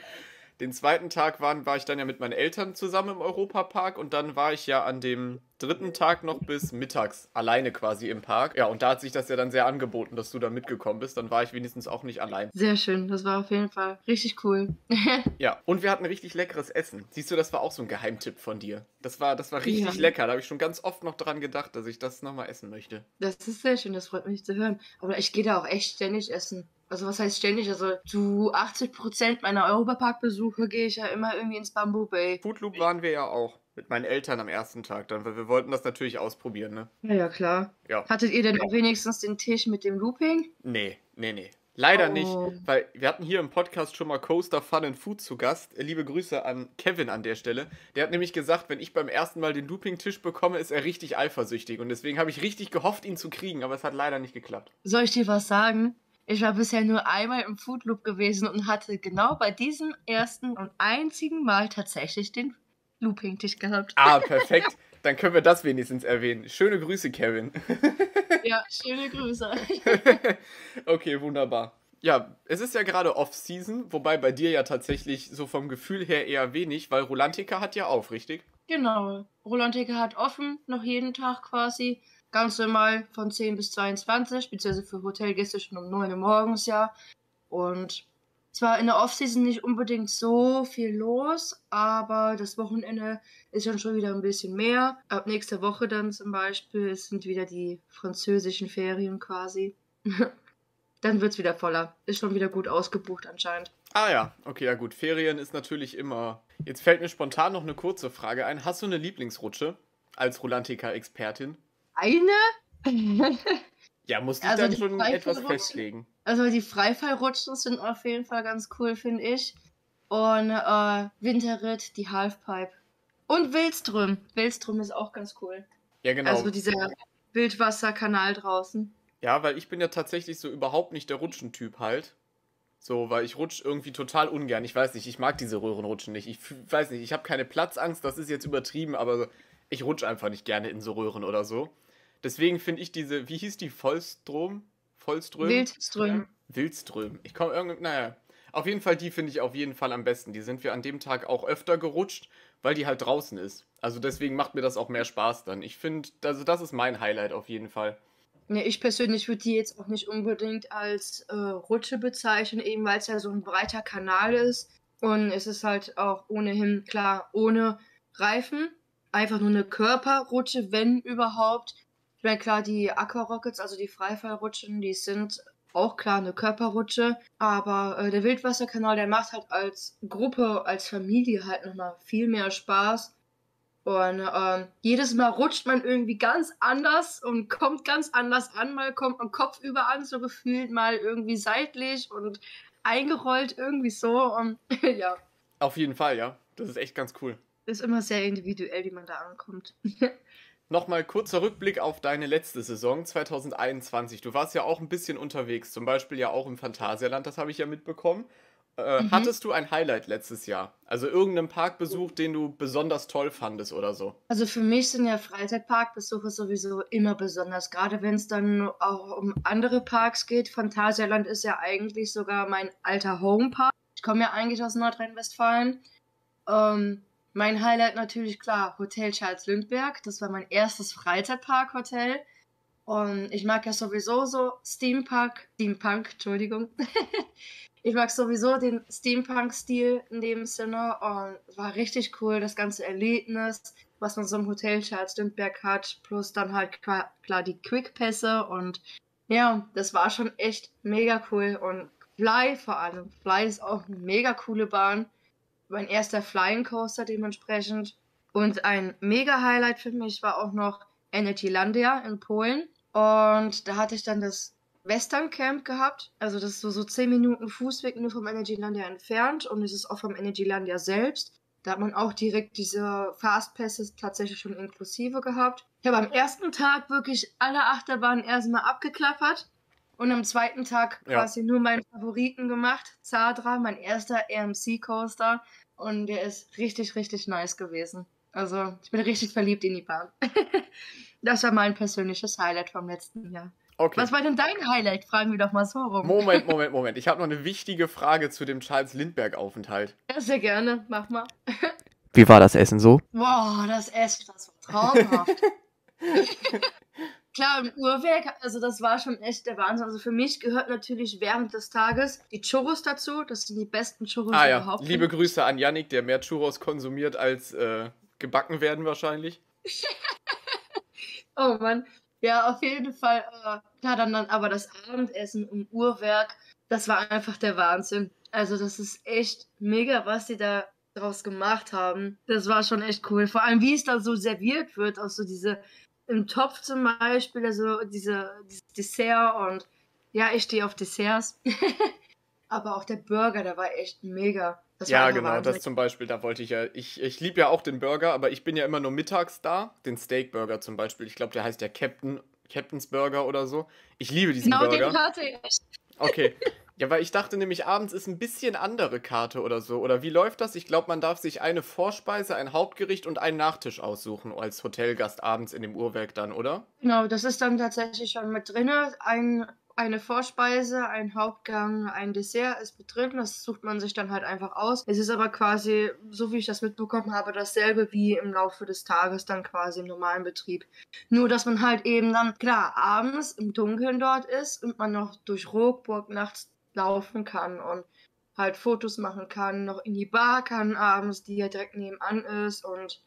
Den zweiten Tag waren, war ich dann ja mit meinen Eltern zusammen im Europapark und dann war ich ja an dem dritten Tag noch bis mittags alleine quasi im Park. Ja, und da hat sich das ja dann sehr angeboten, dass du da mitgekommen bist. Dann war ich wenigstens auch nicht allein. Sehr schön, das war auf jeden Fall richtig cool. [laughs] ja, und wir hatten richtig leckeres Essen. Siehst du, das war auch so ein Geheimtipp von dir. Das war, das war richtig ja. lecker. Da habe ich schon ganz oft noch dran gedacht, dass ich das nochmal essen möchte. Das ist sehr schön, das freut mich zu hören. Aber ich gehe da auch echt ständig essen. Also was heißt ständig? Also zu 80% meiner Europapark-Besuche gehe ich ja immer irgendwie ins Bamboo Bay. Foodloop waren wir ja auch. Mit meinen Eltern am ersten Tag dann, weil wir wollten das natürlich ausprobieren, ne? Ja, ja, klar. Ja. Hattet ihr denn auch wenigstens den Tisch mit dem Looping? Nee, nee, nee. Leider oh. nicht, weil wir hatten hier im Podcast schon mal Coaster Fun and Food zu Gast. Liebe Grüße an Kevin an der Stelle. Der hat nämlich gesagt, wenn ich beim ersten Mal den Looping-Tisch bekomme, ist er richtig eifersüchtig. Und deswegen habe ich richtig gehofft, ihn zu kriegen, aber es hat leider nicht geklappt. Soll ich dir was sagen? Ich war bisher nur einmal im Food Loop gewesen und hatte genau bei diesem ersten und einzigen Mal tatsächlich den Looping-Tisch gehabt. Ah, perfekt. Dann können wir das wenigstens erwähnen. Schöne Grüße, Kevin. [laughs] ja, schöne Grüße. [laughs] okay, wunderbar. Ja, es ist ja gerade Off-Season, wobei bei dir ja tatsächlich so vom Gefühl her eher wenig, weil Rolantica hat ja auf, richtig? Genau. Rolantica hat offen, noch jeden Tag quasi. Ganz normal von 10 bis 22, beziehungsweise für Hotelgäste schon um 9 Uhr morgens, ja. Und zwar in der Offseason nicht unbedingt so viel los, aber das Wochenende ist dann schon wieder ein bisschen mehr. Ab nächster Woche dann zum Beispiel sind wieder die französischen Ferien quasi. [laughs] dann wird es wieder voller. Ist schon wieder gut ausgebucht anscheinend. Ah ja, okay, ja gut. Ferien ist natürlich immer. Jetzt fällt mir spontan noch eine kurze Frage ein. Hast du eine Lieblingsrutsche als Rolantica-Expertin? Eine? [laughs] ja, musst du also dann schon etwas festlegen. Also die Freifallrutschen sind auf jeden Fall ganz cool, finde ich. Und äh, Winterritt, die Halfpipe. Und Wildström. Wildström ist auch ganz cool. Ja, genau. Also dieser Wildwasserkanal draußen. Ja, weil ich bin ja tatsächlich so überhaupt nicht der Rutschentyp halt. So, weil ich rutsch irgendwie total ungern. Ich weiß nicht, ich mag diese Röhrenrutschen nicht. Ich weiß nicht, ich habe keine Platzangst, das ist jetzt übertrieben, aber ich rutsche einfach nicht gerne in so Röhren oder so. Deswegen finde ich diese, wie hieß die, Vollstrom? Vollström? Wildström. Wildström. Ich komme irgendwie, naja. Auf jeden Fall, die finde ich auf jeden Fall am besten. Die sind wir an dem Tag auch öfter gerutscht, weil die halt draußen ist. Also deswegen macht mir das auch mehr Spaß dann. Ich finde, also das ist mein Highlight auf jeden Fall. Ja, ich persönlich würde die jetzt auch nicht unbedingt als äh, Rutsche bezeichnen, eben weil es ja so ein breiter Kanal ist. Und es ist halt auch ohnehin klar ohne Reifen. Einfach nur eine Körperrutsche, wenn überhaupt. Ich meine, klar, die Aquarockets, also die Freifallrutschen, die sind auch klar eine Körperrutsche. Aber äh, der Wildwasserkanal, der macht halt als Gruppe, als Familie halt nochmal viel mehr Spaß. Und ähm, jedes Mal rutscht man irgendwie ganz anders und kommt ganz anders an. Mal kommt man kopfüber an, so gefühlt, mal irgendwie seitlich und eingerollt, irgendwie so. Und [laughs] ja. Auf jeden Fall, ja. Das ist echt ganz cool. Ist immer sehr individuell, wie man da ankommt. [laughs] Nochmal kurzer Rückblick auf deine letzte Saison 2021. Du warst ja auch ein bisschen unterwegs, zum Beispiel ja auch im Phantasialand, das habe ich ja mitbekommen. Äh, mhm. Hattest du ein Highlight letztes Jahr? Also irgendeinen Parkbesuch, den du besonders toll fandest oder so? Also für mich sind ja Freizeitparkbesuche sowieso immer besonders, gerade wenn es dann auch um andere Parks geht. Phantasialand ist ja eigentlich sogar mein alter Homepark. Ich komme ja eigentlich aus Nordrhein-Westfalen. Ähm, mein Highlight natürlich klar, Hotel Charles Lindbergh. Das war mein erstes Freizeitpark-Hotel. Und ich mag ja sowieso so Steampunk, Steampunk, Entschuldigung. [laughs] ich mag sowieso den Steampunk-Stil in dem Sinne und war richtig cool, das ganze Erlebnis, was man so im Hotel Charles Lindbergh hat, plus dann halt klar, die Quick-Pässe und ja, das war schon echt mega cool und Fly vor allem. Fly ist auch eine mega coole Bahn. Mein erster Flying Coaster dementsprechend. Und ein mega Highlight für mich war auch noch Energylandia in Polen. Und da hatte ich dann das Western Camp gehabt. Also das ist so, so 10 Minuten Fußweg nur vom Energylandia entfernt und es ist auch vom Energylandia selbst. Da hat man auch direkt diese Fastpasses tatsächlich schon inklusive gehabt. Ich habe am ersten Tag wirklich alle Achterbahnen erstmal abgeklappert und am zweiten Tag ja. quasi nur meinen Favoriten gemacht. Zadra, mein erster AMC Coaster. Und der ist richtig, richtig nice gewesen. Also, ich bin richtig verliebt in die Bahn. [laughs] das war mein persönliches Highlight vom letzten Jahr. Okay. Was war denn dein Highlight? Fragen wir doch mal so rum. Moment, Moment, [laughs] Moment. Ich habe noch eine wichtige Frage zu dem Charles Lindbergh-Aufenthalt. Ja, sehr gerne. Mach mal. Wie war das Essen so? Boah, das Essen, das war traumhaft. [laughs] Klar, im Uhrwerk, also das war schon echt der Wahnsinn. Also für mich gehört natürlich während des Tages die Churros dazu. Das sind die besten Churros ah, ja. überhaupt. Liebe Grüße an Yannick, der mehr Churros konsumiert als äh, gebacken werden wahrscheinlich. [laughs] oh Mann. Ja, auf jeden Fall. Äh, klar, dann, dann aber das Abendessen im Uhrwerk, das war einfach der Wahnsinn. Also das ist echt mega, was die da draus gemacht haben. Das war schon echt cool. Vor allem, wie es da so serviert wird, auch so diese im Topf zum Beispiel, also diese, dieses Dessert und ja, ich stehe auf Desserts. [laughs] aber auch der Burger, der war echt mega. Das ja, genau, wahnsinnig. das zum Beispiel, da wollte ich ja. Ich, ich liebe ja auch den Burger, aber ich bin ja immer nur mittags da. Den Steakburger zum Beispiel. Ich glaube, der heißt ja Captain, Captain's Burger oder so. Ich liebe diesen genau, Burger. Genau, den hatte ich. Okay. [laughs] Ja, weil ich dachte nämlich, abends ist ein bisschen andere Karte oder so. Oder wie läuft das? Ich glaube, man darf sich eine Vorspeise, ein Hauptgericht und einen Nachtisch aussuchen als Hotelgast abends in dem Uhrwerk dann, oder? Genau, das ist dann tatsächlich schon mit drin. Ein eine Vorspeise, ein Hauptgang, ein Dessert ist mit drin. Das sucht man sich dann halt einfach aus. Es ist aber quasi, so wie ich das mitbekommen habe, dasselbe wie im Laufe des Tages dann quasi im normalen Betrieb. Nur, dass man halt eben dann, klar, abends im Dunkeln dort ist und man noch durch Rockburg nachts laufen kann und halt Fotos machen kann, noch in die Bar kann abends, die ja direkt nebenan ist und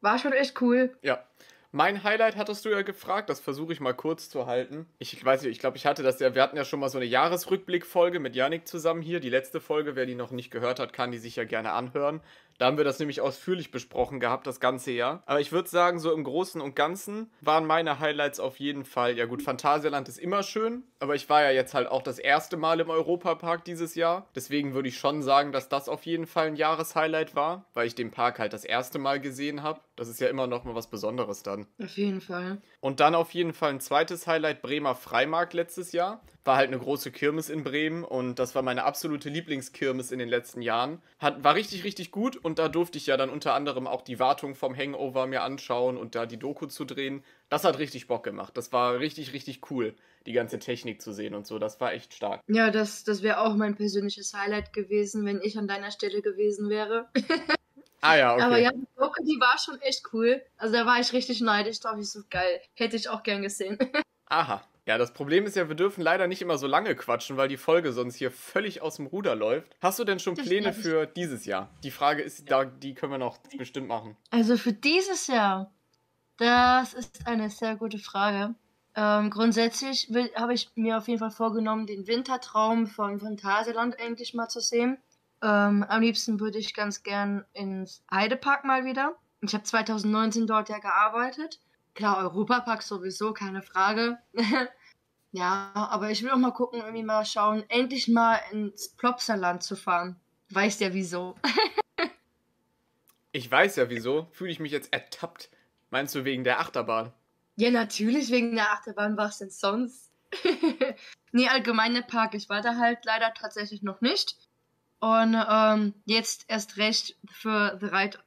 war schon echt cool. Ja. Mein Highlight hattest du ja gefragt, das versuche ich mal kurz zu halten. Ich weiß nicht, ich glaube, ich hatte das ja, wir hatten ja schon mal so eine Jahresrückblickfolge mit Yannick zusammen hier. Die letzte Folge, wer die noch nicht gehört hat, kann die sich ja gerne anhören. Da haben wir das nämlich ausführlich besprochen gehabt, das ganze Jahr. Aber ich würde sagen, so im Großen und Ganzen waren meine Highlights auf jeden Fall. Ja, gut, Phantasialand ist immer schön, aber ich war ja jetzt halt auch das erste Mal im Europapark dieses Jahr. Deswegen würde ich schon sagen, dass das auf jeden Fall ein Jahreshighlight war, weil ich den Park halt das erste Mal gesehen habe. Das ist ja immer noch mal was Besonderes dann. Auf jeden Fall. Und dann auf jeden Fall ein zweites Highlight, Bremer Freimarkt letztes Jahr. War halt eine große Kirmes in Bremen und das war meine absolute Lieblingskirmes in den letzten Jahren. Hat, war richtig, richtig gut und da durfte ich ja dann unter anderem auch die Wartung vom Hangover mir anschauen und da die Doku zu drehen. Das hat richtig Bock gemacht. Das war richtig, richtig cool, die ganze Technik zu sehen und so. Das war echt stark. Ja, das, das wäre auch mein persönliches Highlight gewesen, wenn ich an deiner Stelle gewesen wäre. [laughs] Ah ja, okay. Aber ja, die Doku, die war schon echt cool. Also da war ich richtig neidisch, dachte ich so geil. Hätte ich auch gern gesehen. [laughs] Aha. Ja, das Problem ist ja, wir dürfen leider nicht immer so lange quatschen, weil die Folge sonst hier völlig aus dem Ruder läuft. Hast du denn schon Pläne für dieses Jahr? Die Frage ist, da, die können wir noch bestimmt machen. Also für dieses Jahr, das ist eine sehr gute Frage. Ähm, grundsätzlich habe ich mir auf jeden Fall vorgenommen, den Wintertraum von Phantasialand endlich mal zu sehen. Ähm, am liebsten würde ich ganz gern ins Heidepark mal wieder. Ich habe 2019 dort ja gearbeitet. Klar, Europapark sowieso, keine Frage. [laughs] ja, aber ich will auch mal gucken, irgendwie mal schauen, endlich mal ins Plopsaland zu fahren. Weißt ja wieso. [laughs] ich weiß ja wieso. Fühle ich mich jetzt ertappt. Meinst du wegen der Achterbahn? Ja, natürlich wegen der Achterbahn. Was denn sonst? [laughs] nee, allgemeine Park. Ich war da halt leider tatsächlich noch nicht. Und ähm, jetzt erst recht für The Ride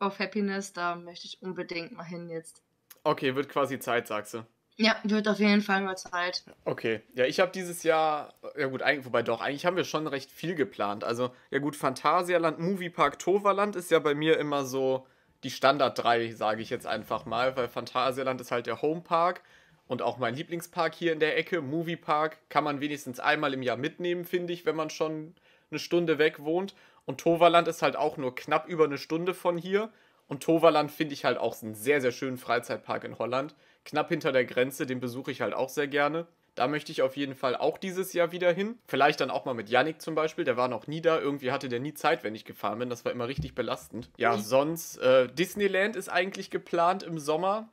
of Happiness, da möchte ich unbedingt mal hin jetzt. Okay, wird quasi Zeit, sagst du. Ja, wird auf jeden Fall mal Zeit. Okay, ja, ich habe dieses Jahr, ja gut, eigentlich, wobei doch, eigentlich haben wir schon recht viel geplant. Also, ja gut, Phantasialand, Moviepark, Toverland ist ja bei mir immer so die Standard 3, sage ich jetzt einfach mal, weil Phantasialand ist halt der Homepark und auch mein Lieblingspark hier in der Ecke. Moviepark kann man wenigstens einmal im Jahr mitnehmen, finde ich, wenn man schon eine Stunde weg wohnt. Und Toverland ist halt auch nur knapp über eine Stunde von hier. Und Toverland finde ich halt auch einen sehr, sehr schönen Freizeitpark in Holland. Knapp hinter der Grenze, den besuche ich halt auch sehr gerne. Da möchte ich auf jeden Fall auch dieses Jahr wieder hin. Vielleicht dann auch mal mit Yannick zum Beispiel. Der war noch nie da. Irgendwie hatte der nie Zeit, wenn ich gefahren bin. Das war immer richtig belastend. Ja, sonst, äh, Disneyland ist eigentlich geplant im Sommer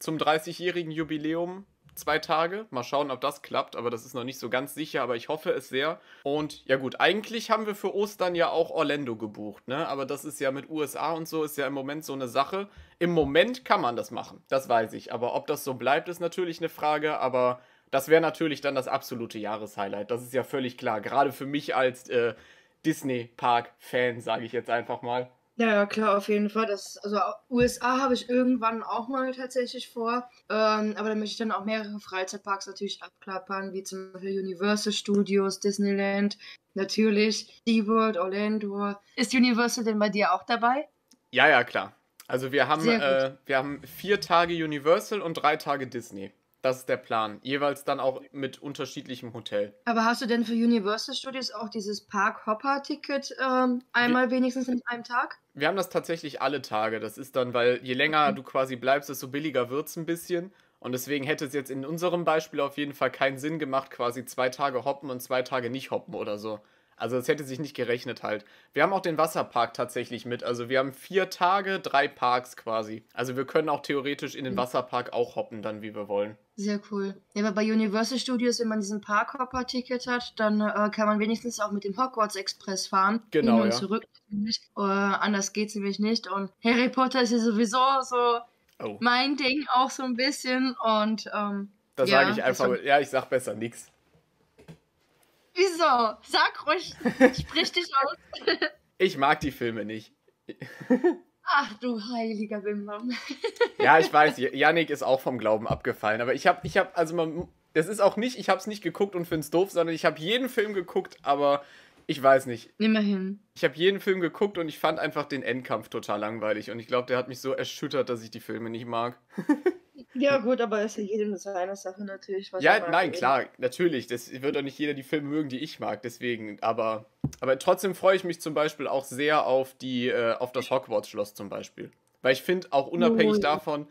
zum 30-jährigen Jubiläum zwei Tage. Mal schauen, ob das klappt, aber das ist noch nicht so ganz sicher, aber ich hoffe es sehr. Und ja gut, eigentlich haben wir für Ostern ja auch Orlando gebucht, ne? Aber das ist ja mit USA und so ist ja im Moment so eine Sache. Im Moment kann man das machen, das weiß ich. Aber ob das so bleibt, ist natürlich eine Frage, aber das wäre natürlich dann das absolute Jahreshighlight. Das ist ja völlig klar. Gerade für mich als äh, Disney-Park-Fan, sage ich jetzt einfach mal. Ja, ja, klar, auf jeden Fall. Das, also USA habe ich irgendwann auch mal tatsächlich vor. Ähm, aber da möchte ich dann auch mehrere Freizeitparks natürlich abklappern, wie zum Beispiel Universal Studios, Disneyland, natürlich SeaWorld, Orlando. Ist Universal denn bei dir auch dabei? Ja, ja, klar. Also wir haben, äh, wir haben vier Tage Universal und drei Tage Disney. Das ist der Plan. Jeweils dann auch mit unterschiedlichem Hotel. Aber hast du denn für Universal Studios auch dieses Park-Hopper-Ticket ähm, einmal wir, wenigstens in einem Tag? Wir haben das tatsächlich alle Tage. Das ist dann, weil je länger du quasi bleibst, desto billiger wird es ein bisschen. Und deswegen hätte es jetzt in unserem Beispiel auf jeden Fall keinen Sinn gemacht, quasi zwei Tage hoppen und zwei Tage nicht hoppen oder so. Also es hätte sich nicht gerechnet halt. Wir haben auch den Wasserpark tatsächlich mit. Also wir haben vier Tage, drei Parks quasi. Also wir können auch theoretisch in den mhm. Wasserpark auch hoppen, dann wie wir wollen. Sehr cool. Ja, aber bei Universal Studios, wenn man diesen Parkhopper-Ticket hat, dann äh, kann man wenigstens auch mit dem Hogwarts Express fahren. Genau. Hin und ja. zurück. Äh, anders es nämlich nicht. Und Harry Potter ist ja sowieso so oh. mein Ding auch so ein bisschen. Und ähm, da ja, sage ich einfach, ja, ich sag besser nichts. Wieso? Sag ruhig, sprich dich aus. [laughs] ich mag die Filme nicht. Ach du heiliger Bimbam. [laughs] ja, ich weiß, Yannick ist auch vom Glauben abgefallen, aber ich habe, ich habe, also man, Das ist auch nicht, ich habe es nicht geguckt und finde es doof, sondern ich habe jeden Film geguckt, aber ich weiß nicht. Immerhin. Ich habe jeden Film geguckt und ich fand einfach den Endkampf total langweilig. Und ich glaube, der hat mich so erschüttert, dass ich die Filme nicht mag. [laughs] ja, gut, aber ist ja jedem seine Sache natürlich. ja, nein, klar, natürlich. Das wird doch nicht jeder die Filme mögen, die ich mag. Deswegen, aber, aber trotzdem freue ich mich zum Beispiel auch sehr auf, die, äh, auf das Hogwarts-Schloss zum Beispiel. Weil ich finde, auch unabhängig oh, ja. davon,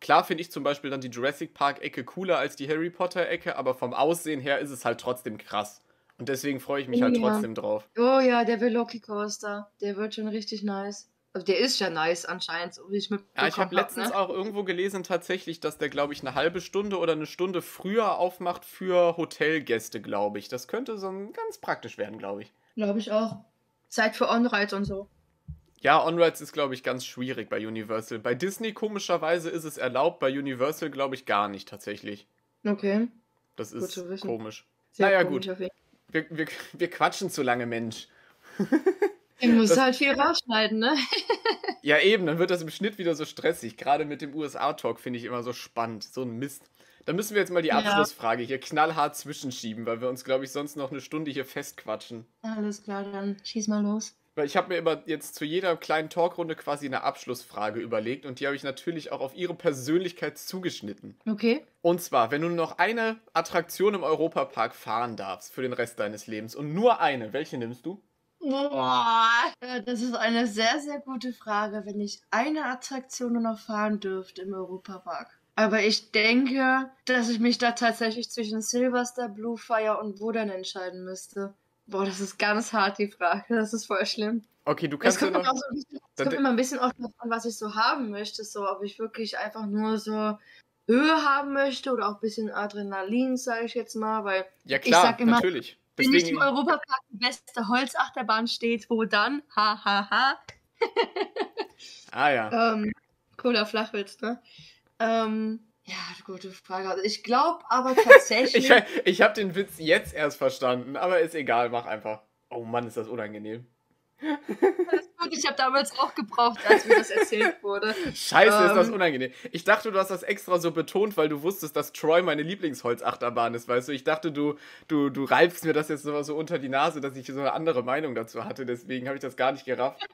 klar finde ich zum Beispiel dann die Jurassic Park-Ecke cooler als die Harry Potter-Ecke, aber vom Aussehen her ist es halt trotzdem krass. Und deswegen freue ich mich halt ja. trotzdem drauf. Oh ja, der Veloci-Coaster. Der wird schon richtig nice. Also der ist ja nice anscheinend, so wie ich mit. Ja, ich habe letztens ne? auch irgendwo gelesen tatsächlich, dass der, glaube ich, eine halbe Stunde oder eine Stunde früher aufmacht für Hotelgäste, glaube ich. Das könnte so ein, ganz praktisch werden, glaube ich. Glaube ich auch. Zeit für On-Rides und so. Ja, On-Rides ist, glaube ich, ganz schwierig bei Universal. Bei Disney komischerweise ist es erlaubt, bei Universal, glaube ich, gar nicht tatsächlich. Okay. Das ist komisch. Sehr naja, komisch gut wir, wir, wir quatschen zu lange, Mensch. [laughs] Du musst das, halt viel rausschneiden, ne? [laughs] ja, eben, dann wird das im Schnitt wieder so stressig. Gerade mit dem USA-Talk finde ich immer so spannend. So ein Mist. Da müssen wir jetzt mal die Abschlussfrage hier knallhart zwischenschieben, weil wir uns, glaube ich, sonst noch eine Stunde hier festquatschen. Alles klar, dann schieß mal los. Weil ich habe mir immer jetzt zu jeder kleinen Talkrunde quasi eine Abschlussfrage überlegt und die habe ich natürlich auch auf ihre Persönlichkeit zugeschnitten. Okay. Und zwar, wenn du noch eine Attraktion im Europapark fahren darfst für den Rest deines Lebens und nur eine, welche nimmst du? Boah, das ist eine sehr, sehr gute Frage, wenn ich eine Attraktion nur noch fahren dürfte im Europapark. Aber ich denke, dass ich mich da tatsächlich zwischen Silverstar, Bluefire und Wodan entscheiden müsste. Boah, das ist ganz hart, die Frage. Das ist voll schlimm. Okay, du kannst es kommt, ja noch, so bisschen, es kommt immer ein bisschen auch davon, was ich so haben möchte. So, ob ich wirklich einfach nur so Höhe haben möchte oder auch ein bisschen Adrenalin, sage ich jetzt mal. Weil ja, klar, ich sag immer, natürlich. Wenn nicht im Europapark die beste Holzachterbahn steht, wo dann? Ha, ha, ha. [laughs] ah, ja. Ähm, cooler Flachwitz, ne? Ähm, ja, gute Frage. Also ich glaube aber [laughs] tatsächlich. ich ich habe den Witz jetzt erst verstanden, aber ist egal, mach einfach. Oh Mann, ist das unangenehm. Gut, ich habe damals auch gebraucht, als mir das erzählt wurde. Scheiße, ähm, ist das ähm. unangenehm. Ich dachte, du hast das extra so betont, weil du wusstest, dass Troy meine Lieblingsholzachterbahn ist, weißt du? Ich dachte, du, du, du reibst mir das jetzt so unter die Nase, dass ich so eine andere Meinung dazu hatte. Deswegen habe ich das gar nicht gerafft.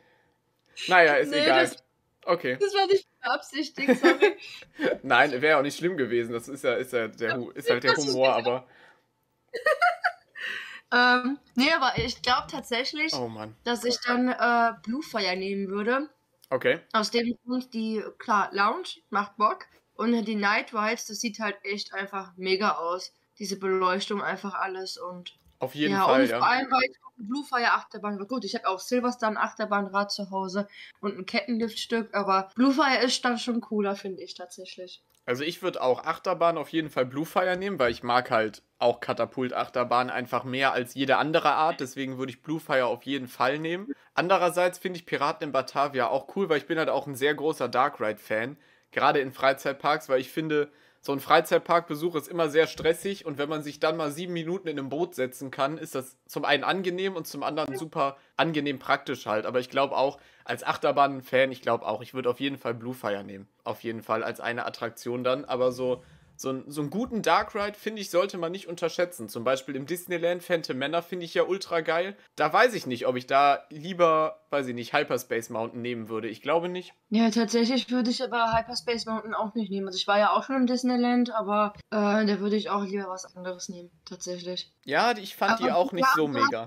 Naja, ist nee, egal. Das, okay. Das war nicht beabsichtigt, sorry. Nein, wäre auch nicht schlimm gewesen. Das ist ja, ist ja der, ist halt der Humor, aber. [laughs] ähm, nee, aber ich glaube tatsächlich, oh dass ich dann äh, Bluefire nehmen würde. Okay. Aus dem Grund, die, klar, Lounge macht Bock. Und die Night Rides, das sieht halt echt einfach mega aus. Diese Beleuchtung, einfach alles und. Auf jeden ja, Fall, und ja. Vor allem, weil ich Bluefire Achterbahn war gut. Ich habe auch Silverstar ein Achterbahnrad zu Hause und ein Kettenliftstück, aber Bluefire ist dann schon cooler, finde ich tatsächlich. Also ich würde auch Achterbahn auf jeden Fall Bluefire nehmen, weil ich mag halt auch Katapult-Achterbahn einfach mehr als jede andere Art. Deswegen würde ich Bluefire auf jeden Fall nehmen. Andererseits finde ich Piraten in Batavia auch cool, weil ich bin halt auch ein sehr großer Dark Ride-Fan. Gerade in Freizeitparks, weil ich finde, so ein Freizeitparkbesuch ist immer sehr stressig und wenn man sich dann mal sieben Minuten in einem Boot setzen kann, ist das zum einen angenehm und zum anderen super angenehm praktisch halt. Aber ich glaube auch, als Achterbahn-Fan, ich glaube auch, ich würde auf jeden Fall Bluefire nehmen. Auf jeden Fall als eine Attraktion dann. Aber so so, ein, so einen guten Dark Ride, finde ich, sollte man nicht unterschätzen. Zum Beispiel im Disneyland Phantom Manor finde ich ja ultra geil. Da weiß ich nicht, ob ich da lieber, weiß ich nicht, Hyperspace Mountain nehmen würde. Ich glaube nicht. Ja, tatsächlich würde ich aber Hyperspace Mountain auch nicht nehmen. Also ich war ja auch schon im Disneyland, aber äh, da würde ich auch lieber was anderes nehmen, tatsächlich. Ja, ich fand aber die auch nicht so mega.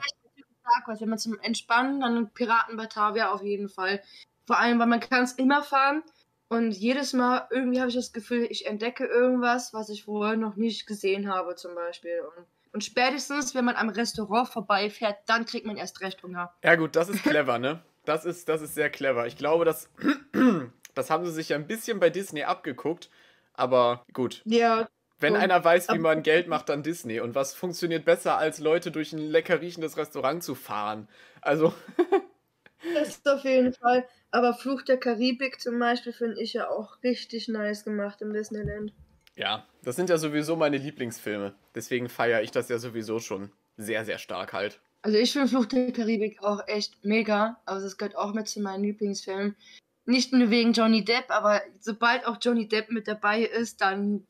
Was, wenn man zum Entspannen, dann Piraten Batavia auf jeden Fall. Vor allem, weil man kann es immer fahren. Und jedes Mal irgendwie habe ich das Gefühl, ich entdecke irgendwas, was ich vorher noch nicht gesehen habe, zum Beispiel. Und, und spätestens, wenn man am Restaurant vorbeifährt, dann kriegt man erst recht Hunger. Ja, gut, das ist clever, ne? Das ist, das ist sehr clever. Ich glaube, das, [clears throat] das haben sie sich ja ein bisschen bei Disney abgeguckt. Aber gut. Ja. Wenn und, einer weiß, wie man Geld macht, dann Disney. Und was funktioniert besser, als Leute durch ein lecker riechendes Restaurant zu fahren? Also. [laughs] das ist auf jeden Fall. Aber Fluch der Karibik zum Beispiel finde ich ja auch richtig nice gemacht im Disneyland. Ja, das sind ja sowieso meine Lieblingsfilme. Deswegen feiere ich das ja sowieso schon sehr, sehr stark halt. Also ich finde Fluch der Karibik auch echt mega. Also es gehört auch mit zu meinen Lieblingsfilmen. Nicht nur wegen Johnny Depp, aber sobald auch Johnny Depp mit dabei ist, dann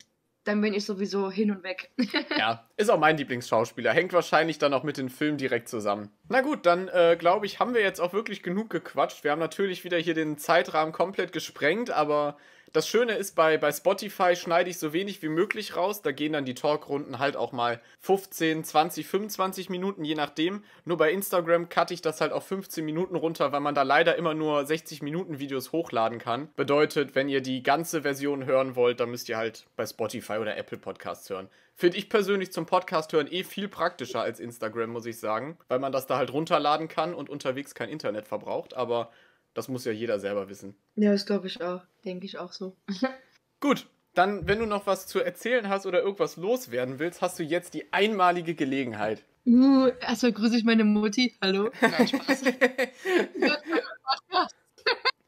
dann bin ich sowieso hin und weg. [laughs] ja, ist auch mein Lieblingsschauspieler. Hängt wahrscheinlich dann auch mit dem Film direkt zusammen. Na gut, dann äh, glaube ich, haben wir jetzt auch wirklich genug gequatscht. Wir haben natürlich wieder hier den Zeitrahmen komplett gesprengt, aber das Schöne ist, bei, bei Spotify schneide ich so wenig wie möglich raus. Da gehen dann die Talkrunden halt auch mal 15, 20, 25 Minuten, je nachdem. Nur bei Instagram cutte ich das halt auf 15 Minuten runter, weil man da leider immer nur 60 Minuten Videos hochladen kann. Bedeutet, wenn ihr die ganze Version hören wollt, dann müsst ihr halt bei Spotify oder Apple Podcasts hören. Finde ich persönlich zum Podcast hören eh viel praktischer als Instagram, muss ich sagen, weil man das da halt runterladen kann und unterwegs kein Internet verbraucht. Aber das muss ja jeder selber wissen. Ja, das glaube ich auch. Denke ich auch so. [laughs] Gut, dann, wenn du noch was zu erzählen hast oder irgendwas loswerden willst, hast du jetzt die einmalige Gelegenheit. Uh, erstmal grüße ich meine Mutti. Hallo. [laughs] Nein, Spaß. [laughs]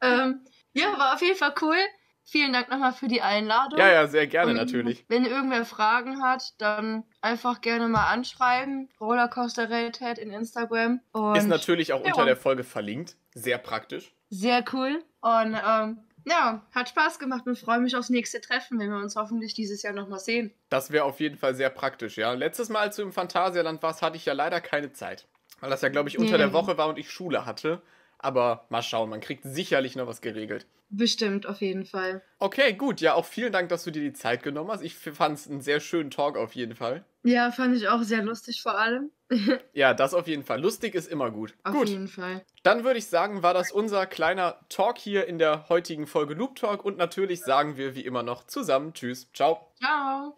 ähm, ja, war auf jeden Fall cool. Vielen Dank nochmal für die Einladung. Ja, ja, sehr gerne Und natürlich. Wenn irgendwer Fragen hat, dann einfach gerne mal anschreiben. Rollercoaster Realität in Instagram. Und Ist natürlich auch ja. unter der Folge verlinkt. Sehr praktisch. Sehr cool. Und ähm, ja, hat Spaß gemacht und freue mich aufs nächste Treffen, wenn wir uns hoffentlich dieses Jahr nochmal sehen. Das wäre auf jeden Fall sehr praktisch, ja. Letztes Mal, als du im Phantasialand warst, hatte ich ja leider keine Zeit. Weil das ja, glaube ich, unter nee. der Woche war und ich Schule hatte. Aber mal schauen, man kriegt sicherlich noch was geregelt. Bestimmt, auf jeden Fall. Okay, gut. Ja, auch vielen Dank, dass du dir die Zeit genommen hast. Ich fand es einen sehr schönen Talk auf jeden Fall. Ja, fand ich auch sehr lustig vor allem. [laughs] ja, das auf jeden Fall. Lustig ist immer gut. Auf gut. jeden Fall. Dann würde ich sagen, war das unser kleiner Talk hier in der heutigen Folge Loop Talk. Und natürlich sagen wir wie immer noch zusammen Tschüss. Ciao. Ciao.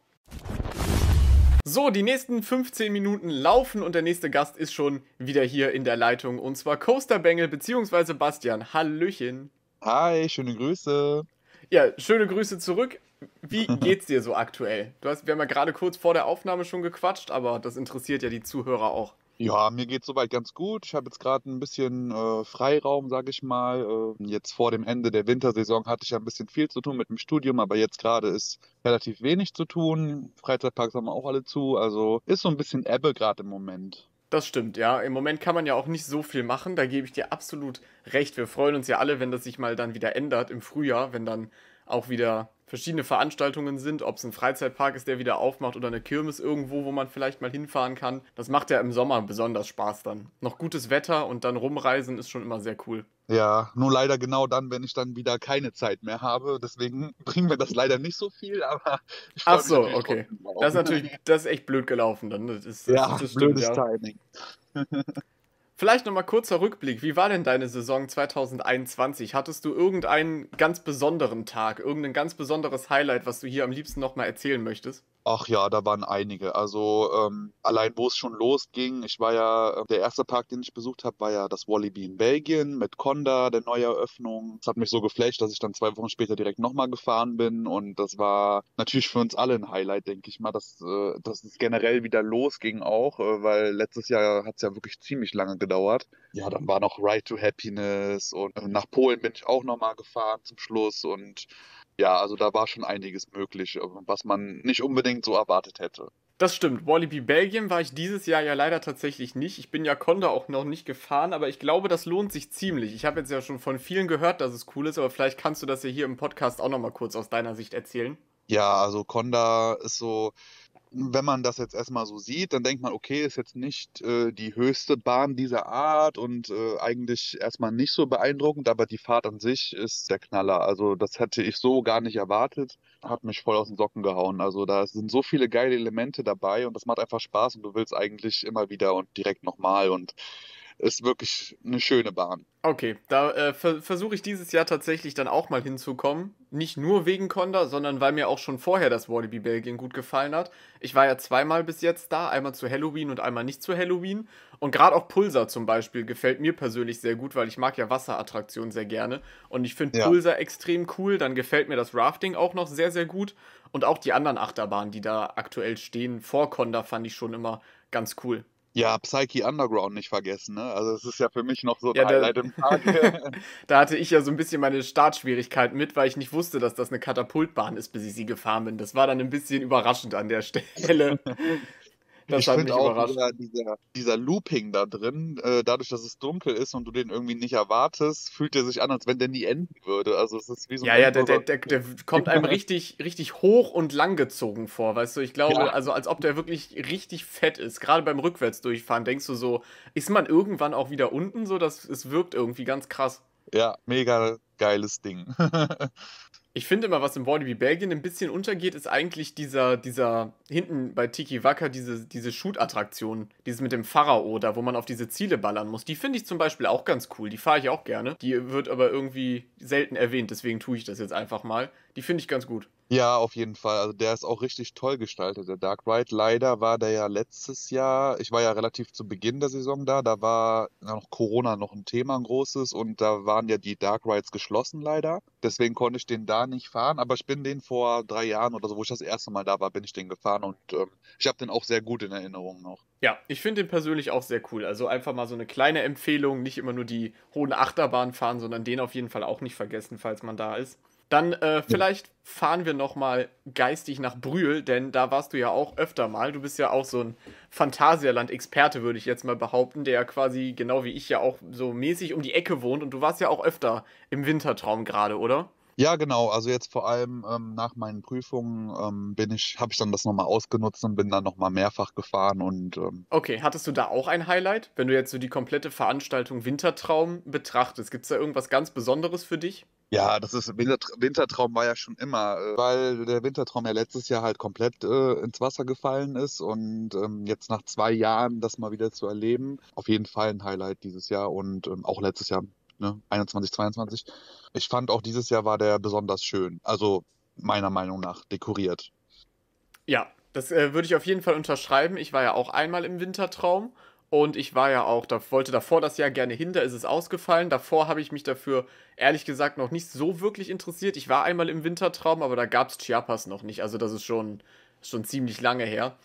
So, die nächsten 15 Minuten laufen und der nächste Gast ist schon wieder hier in der Leitung und zwar Coaster Bengel bzw. Bastian. Hallöchen. Hi, schöne Grüße. Ja, schöne Grüße zurück. Wie [laughs] geht's dir so aktuell? Du hast, wir haben ja gerade kurz vor der Aufnahme schon gequatscht, aber das interessiert ja die Zuhörer auch. Ja, mir geht's soweit ganz gut. Ich habe jetzt gerade ein bisschen äh, Freiraum, sage ich mal. Äh, jetzt vor dem Ende der Wintersaison hatte ich ja ein bisschen viel zu tun mit dem Studium, aber jetzt gerade ist relativ wenig zu tun. Freizeitparks haben auch alle zu, also ist so ein bisschen Ebbe gerade im Moment. Das stimmt, ja. Im Moment kann man ja auch nicht so viel machen, da gebe ich dir absolut recht. Wir freuen uns ja alle, wenn das sich mal dann wieder ändert im Frühjahr, wenn dann auch wieder verschiedene Veranstaltungen sind, ob es ein Freizeitpark ist, der wieder aufmacht oder eine Kirmes irgendwo, wo man vielleicht mal hinfahren kann. Das macht ja im Sommer besonders Spaß dann. Noch gutes Wetter und dann rumreisen ist schon immer sehr cool. Ja, nur leider genau dann, wenn ich dann wieder keine Zeit mehr habe. Deswegen bringen wir das leider nicht so viel, aber ich Ach so, okay. Das ist natürlich, das ist echt blöd gelaufen dann. Das ist, ja, das, stimmt, blödes ja. Timing. [laughs] Vielleicht nochmal kurzer Rückblick. Wie war denn deine Saison 2021? Hattest du irgendeinen ganz besonderen Tag, irgendein ganz besonderes Highlight, was du hier am liebsten nochmal erzählen möchtest? Ach ja, da waren einige. Also ähm, allein wo es schon losging, ich war ja, äh, der erste Park, den ich besucht habe, war ja das Wallaby in Belgien mit Conda, der Neueröffnung. Das hat mich so geflasht, dass ich dann zwei Wochen später direkt nochmal gefahren bin und das war natürlich für uns alle ein Highlight, denke ich mal, dass, äh, dass es generell wieder losging auch, äh, weil letztes Jahr hat es ja wirklich ziemlich lange gedauert. Ja, dann war noch Ride to Happiness und äh, nach Polen bin ich auch nochmal gefahren zum Schluss und ja, also da war schon einiges möglich, was man nicht unbedingt so erwartet hätte. Das stimmt. Wallaby Belgien war ich dieses Jahr ja leider tatsächlich nicht. Ich bin ja Conda auch noch nicht gefahren, aber ich glaube, das lohnt sich ziemlich. Ich habe jetzt ja schon von vielen gehört, dass es cool ist, aber vielleicht kannst du das ja hier im Podcast auch nochmal kurz aus deiner Sicht erzählen. Ja, also Conda ist so, wenn man das jetzt erstmal so sieht, dann denkt man, okay, ist jetzt nicht äh, die höchste Bahn dieser Art und äh, eigentlich erstmal nicht so beeindruckend, aber die Fahrt an sich ist der Knaller. Also das hätte ich so gar nicht erwartet, hat mich voll aus den Socken gehauen. Also da sind so viele geile Elemente dabei und das macht einfach Spaß und du willst eigentlich immer wieder und direkt nochmal und ist wirklich eine schöne Bahn. Okay, da äh, ver versuche ich dieses Jahr tatsächlich dann auch mal hinzukommen. Nicht nur wegen Conda, sondern weil mir auch schon vorher das Wallaby Belgien gut gefallen hat. Ich war ja zweimal bis jetzt da, einmal zu Halloween und einmal nicht zu Halloween. Und gerade auch Pulsar zum Beispiel gefällt mir persönlich sehr gut, weil ich mag ja Wasserattraktionen sehr gerne. Und ich finde ja. Pulsar extrem cool. Dann gefällt mir das Rafting auch noch sehr, sehr gut. Und auch die anderen Achterbahnen, die da aktuell stehen, vor Conda fand ich schon immer ganz cool. Ja, Psyche Underground nicht vergessen, ne? Also es ist ja für mich noch so ein ja, Highlight im Tag. [laughs] da hatte ich ja so ein bisschen meine Startschwierigkeiten mit, weil ich nicht wusste, dass das eine Katapultbahn ist, bis ich sie gefahren bin. Das war dann ein bisschen überraschend an der Stelle. [laughs] Das ich finde auch dieser, dieser, dieser, Looping da drin, äh, dadurch, dass es dunkel ist und du den irgendwie nicht erwartest, fühlt er sich an, als wenn der nie enden würde. Also es ist wie so Ja, ja, der, der, der, der, kommt einem richtig, richtig hoch und lang gezogen vor, weißt du? Ich glaube, ja. also als ob der wirklich richtig fett ist. Gerade beim Rückwärtsdurchfahren denkst du so, ist man irgendwann auch wieder unten so, dass es wirkt irgendwie ganz krass. Ja, mega geiles Ding. [laughs] Ich finde immer, was im Walibi Belgien ein bisschen untergeht, ist eigentlich dieser, dieser hinten bei Tiki Wacker, diese, diese Shoot-Attraktion, dieses mit dem Pharao da, wo man auf diese Ziele ballern muss. Die finde ich zum Beispiel auch ganz cool. Die fahre ich auch gerne. Die wird aber irgendwie selten erwähnt, deswegen tue ich das jetzt einfach mal. Die finde ich ganz gut. Ja, auf jeden Fall. Also der ist auch richtig toll gestaltet, der Dark Ride. Leider war der ja letztes Jahr, ich war ja relativ zu Beginn der Saison da, da war noch Corona noch ein Thema, ein großes, und da waren ja die Dark Rides geschlossen leider. Deswegen konnte ich den da nicht fahren, aber ich bin den vor drei Jahren oder so, wo ich das erste Mal da war, bin ich den gefahren und ähm, ich habe den auch sehr gut in Erinnerung noch. Ja, ich finde den persönlich auch sehr cool. Also einfach mal so eine kleine Empfehlung, nicht immer nur die hohen Achterbahnen fahren, sondern den auf jeden Fall auch nicht vergessen, falls man da ist. Dann äh, vielleicht ja. fahren wir noch mal geistig nach Brühl, denn da warst du ja auch öfter mal. Du bist ja auch so ein Phantasialand-Experte, würde ich jetzt mal behaupten, der quasi genau wie ich ja auch so mäßig um die Ecke wohnt. Und du warst ja auch öfter im Wintertraum gerade, oder? Ja, genau. Also jetzt vor allem ähm, nach meinen Prüfungen ähm, bin ich, habe ich dann das nochmal ausgenutzt und bin dann nochmal mehrfach gefahren und. Ähm okay, hattest du da auch ein Highlight, wenn du jetzt so die komplette Veranstaltung Wintertraum betrachtest? Gibt es da irgendwas ganz Besonderes für dich? Ja, das ist Wintertraum war ja schon immer, äh, weil der Wintertraum ja letztes Jahr halt komplett äh, ins Wasser gefallen ist und ähm, jetzt nach zwei Jahren das mal wieder zu erleben, auf jeden Fall ein Highlight dieses Jahr und ähm, auch letztes Jahr, ne, 21, 22. Ich fand auch dieses Jahr war der besonders schön, also meiner Meinung nach dekoriert. Ja, das äh, würde ich auf jeden Fall unterschreiben. Ich war ja auch einmal im Wintertraum und ich war ja auch, da wollte davor das Jahr gerne hin, da ist es ausgefallen. Davor habe ich mich dafür ehrlich gesagt noch nicht so wirklich interessiert. Ich war einmal im Wintertraum, aber da gab es Chiapas noch nicht. Also das ist schon, schon ziemlich lange her.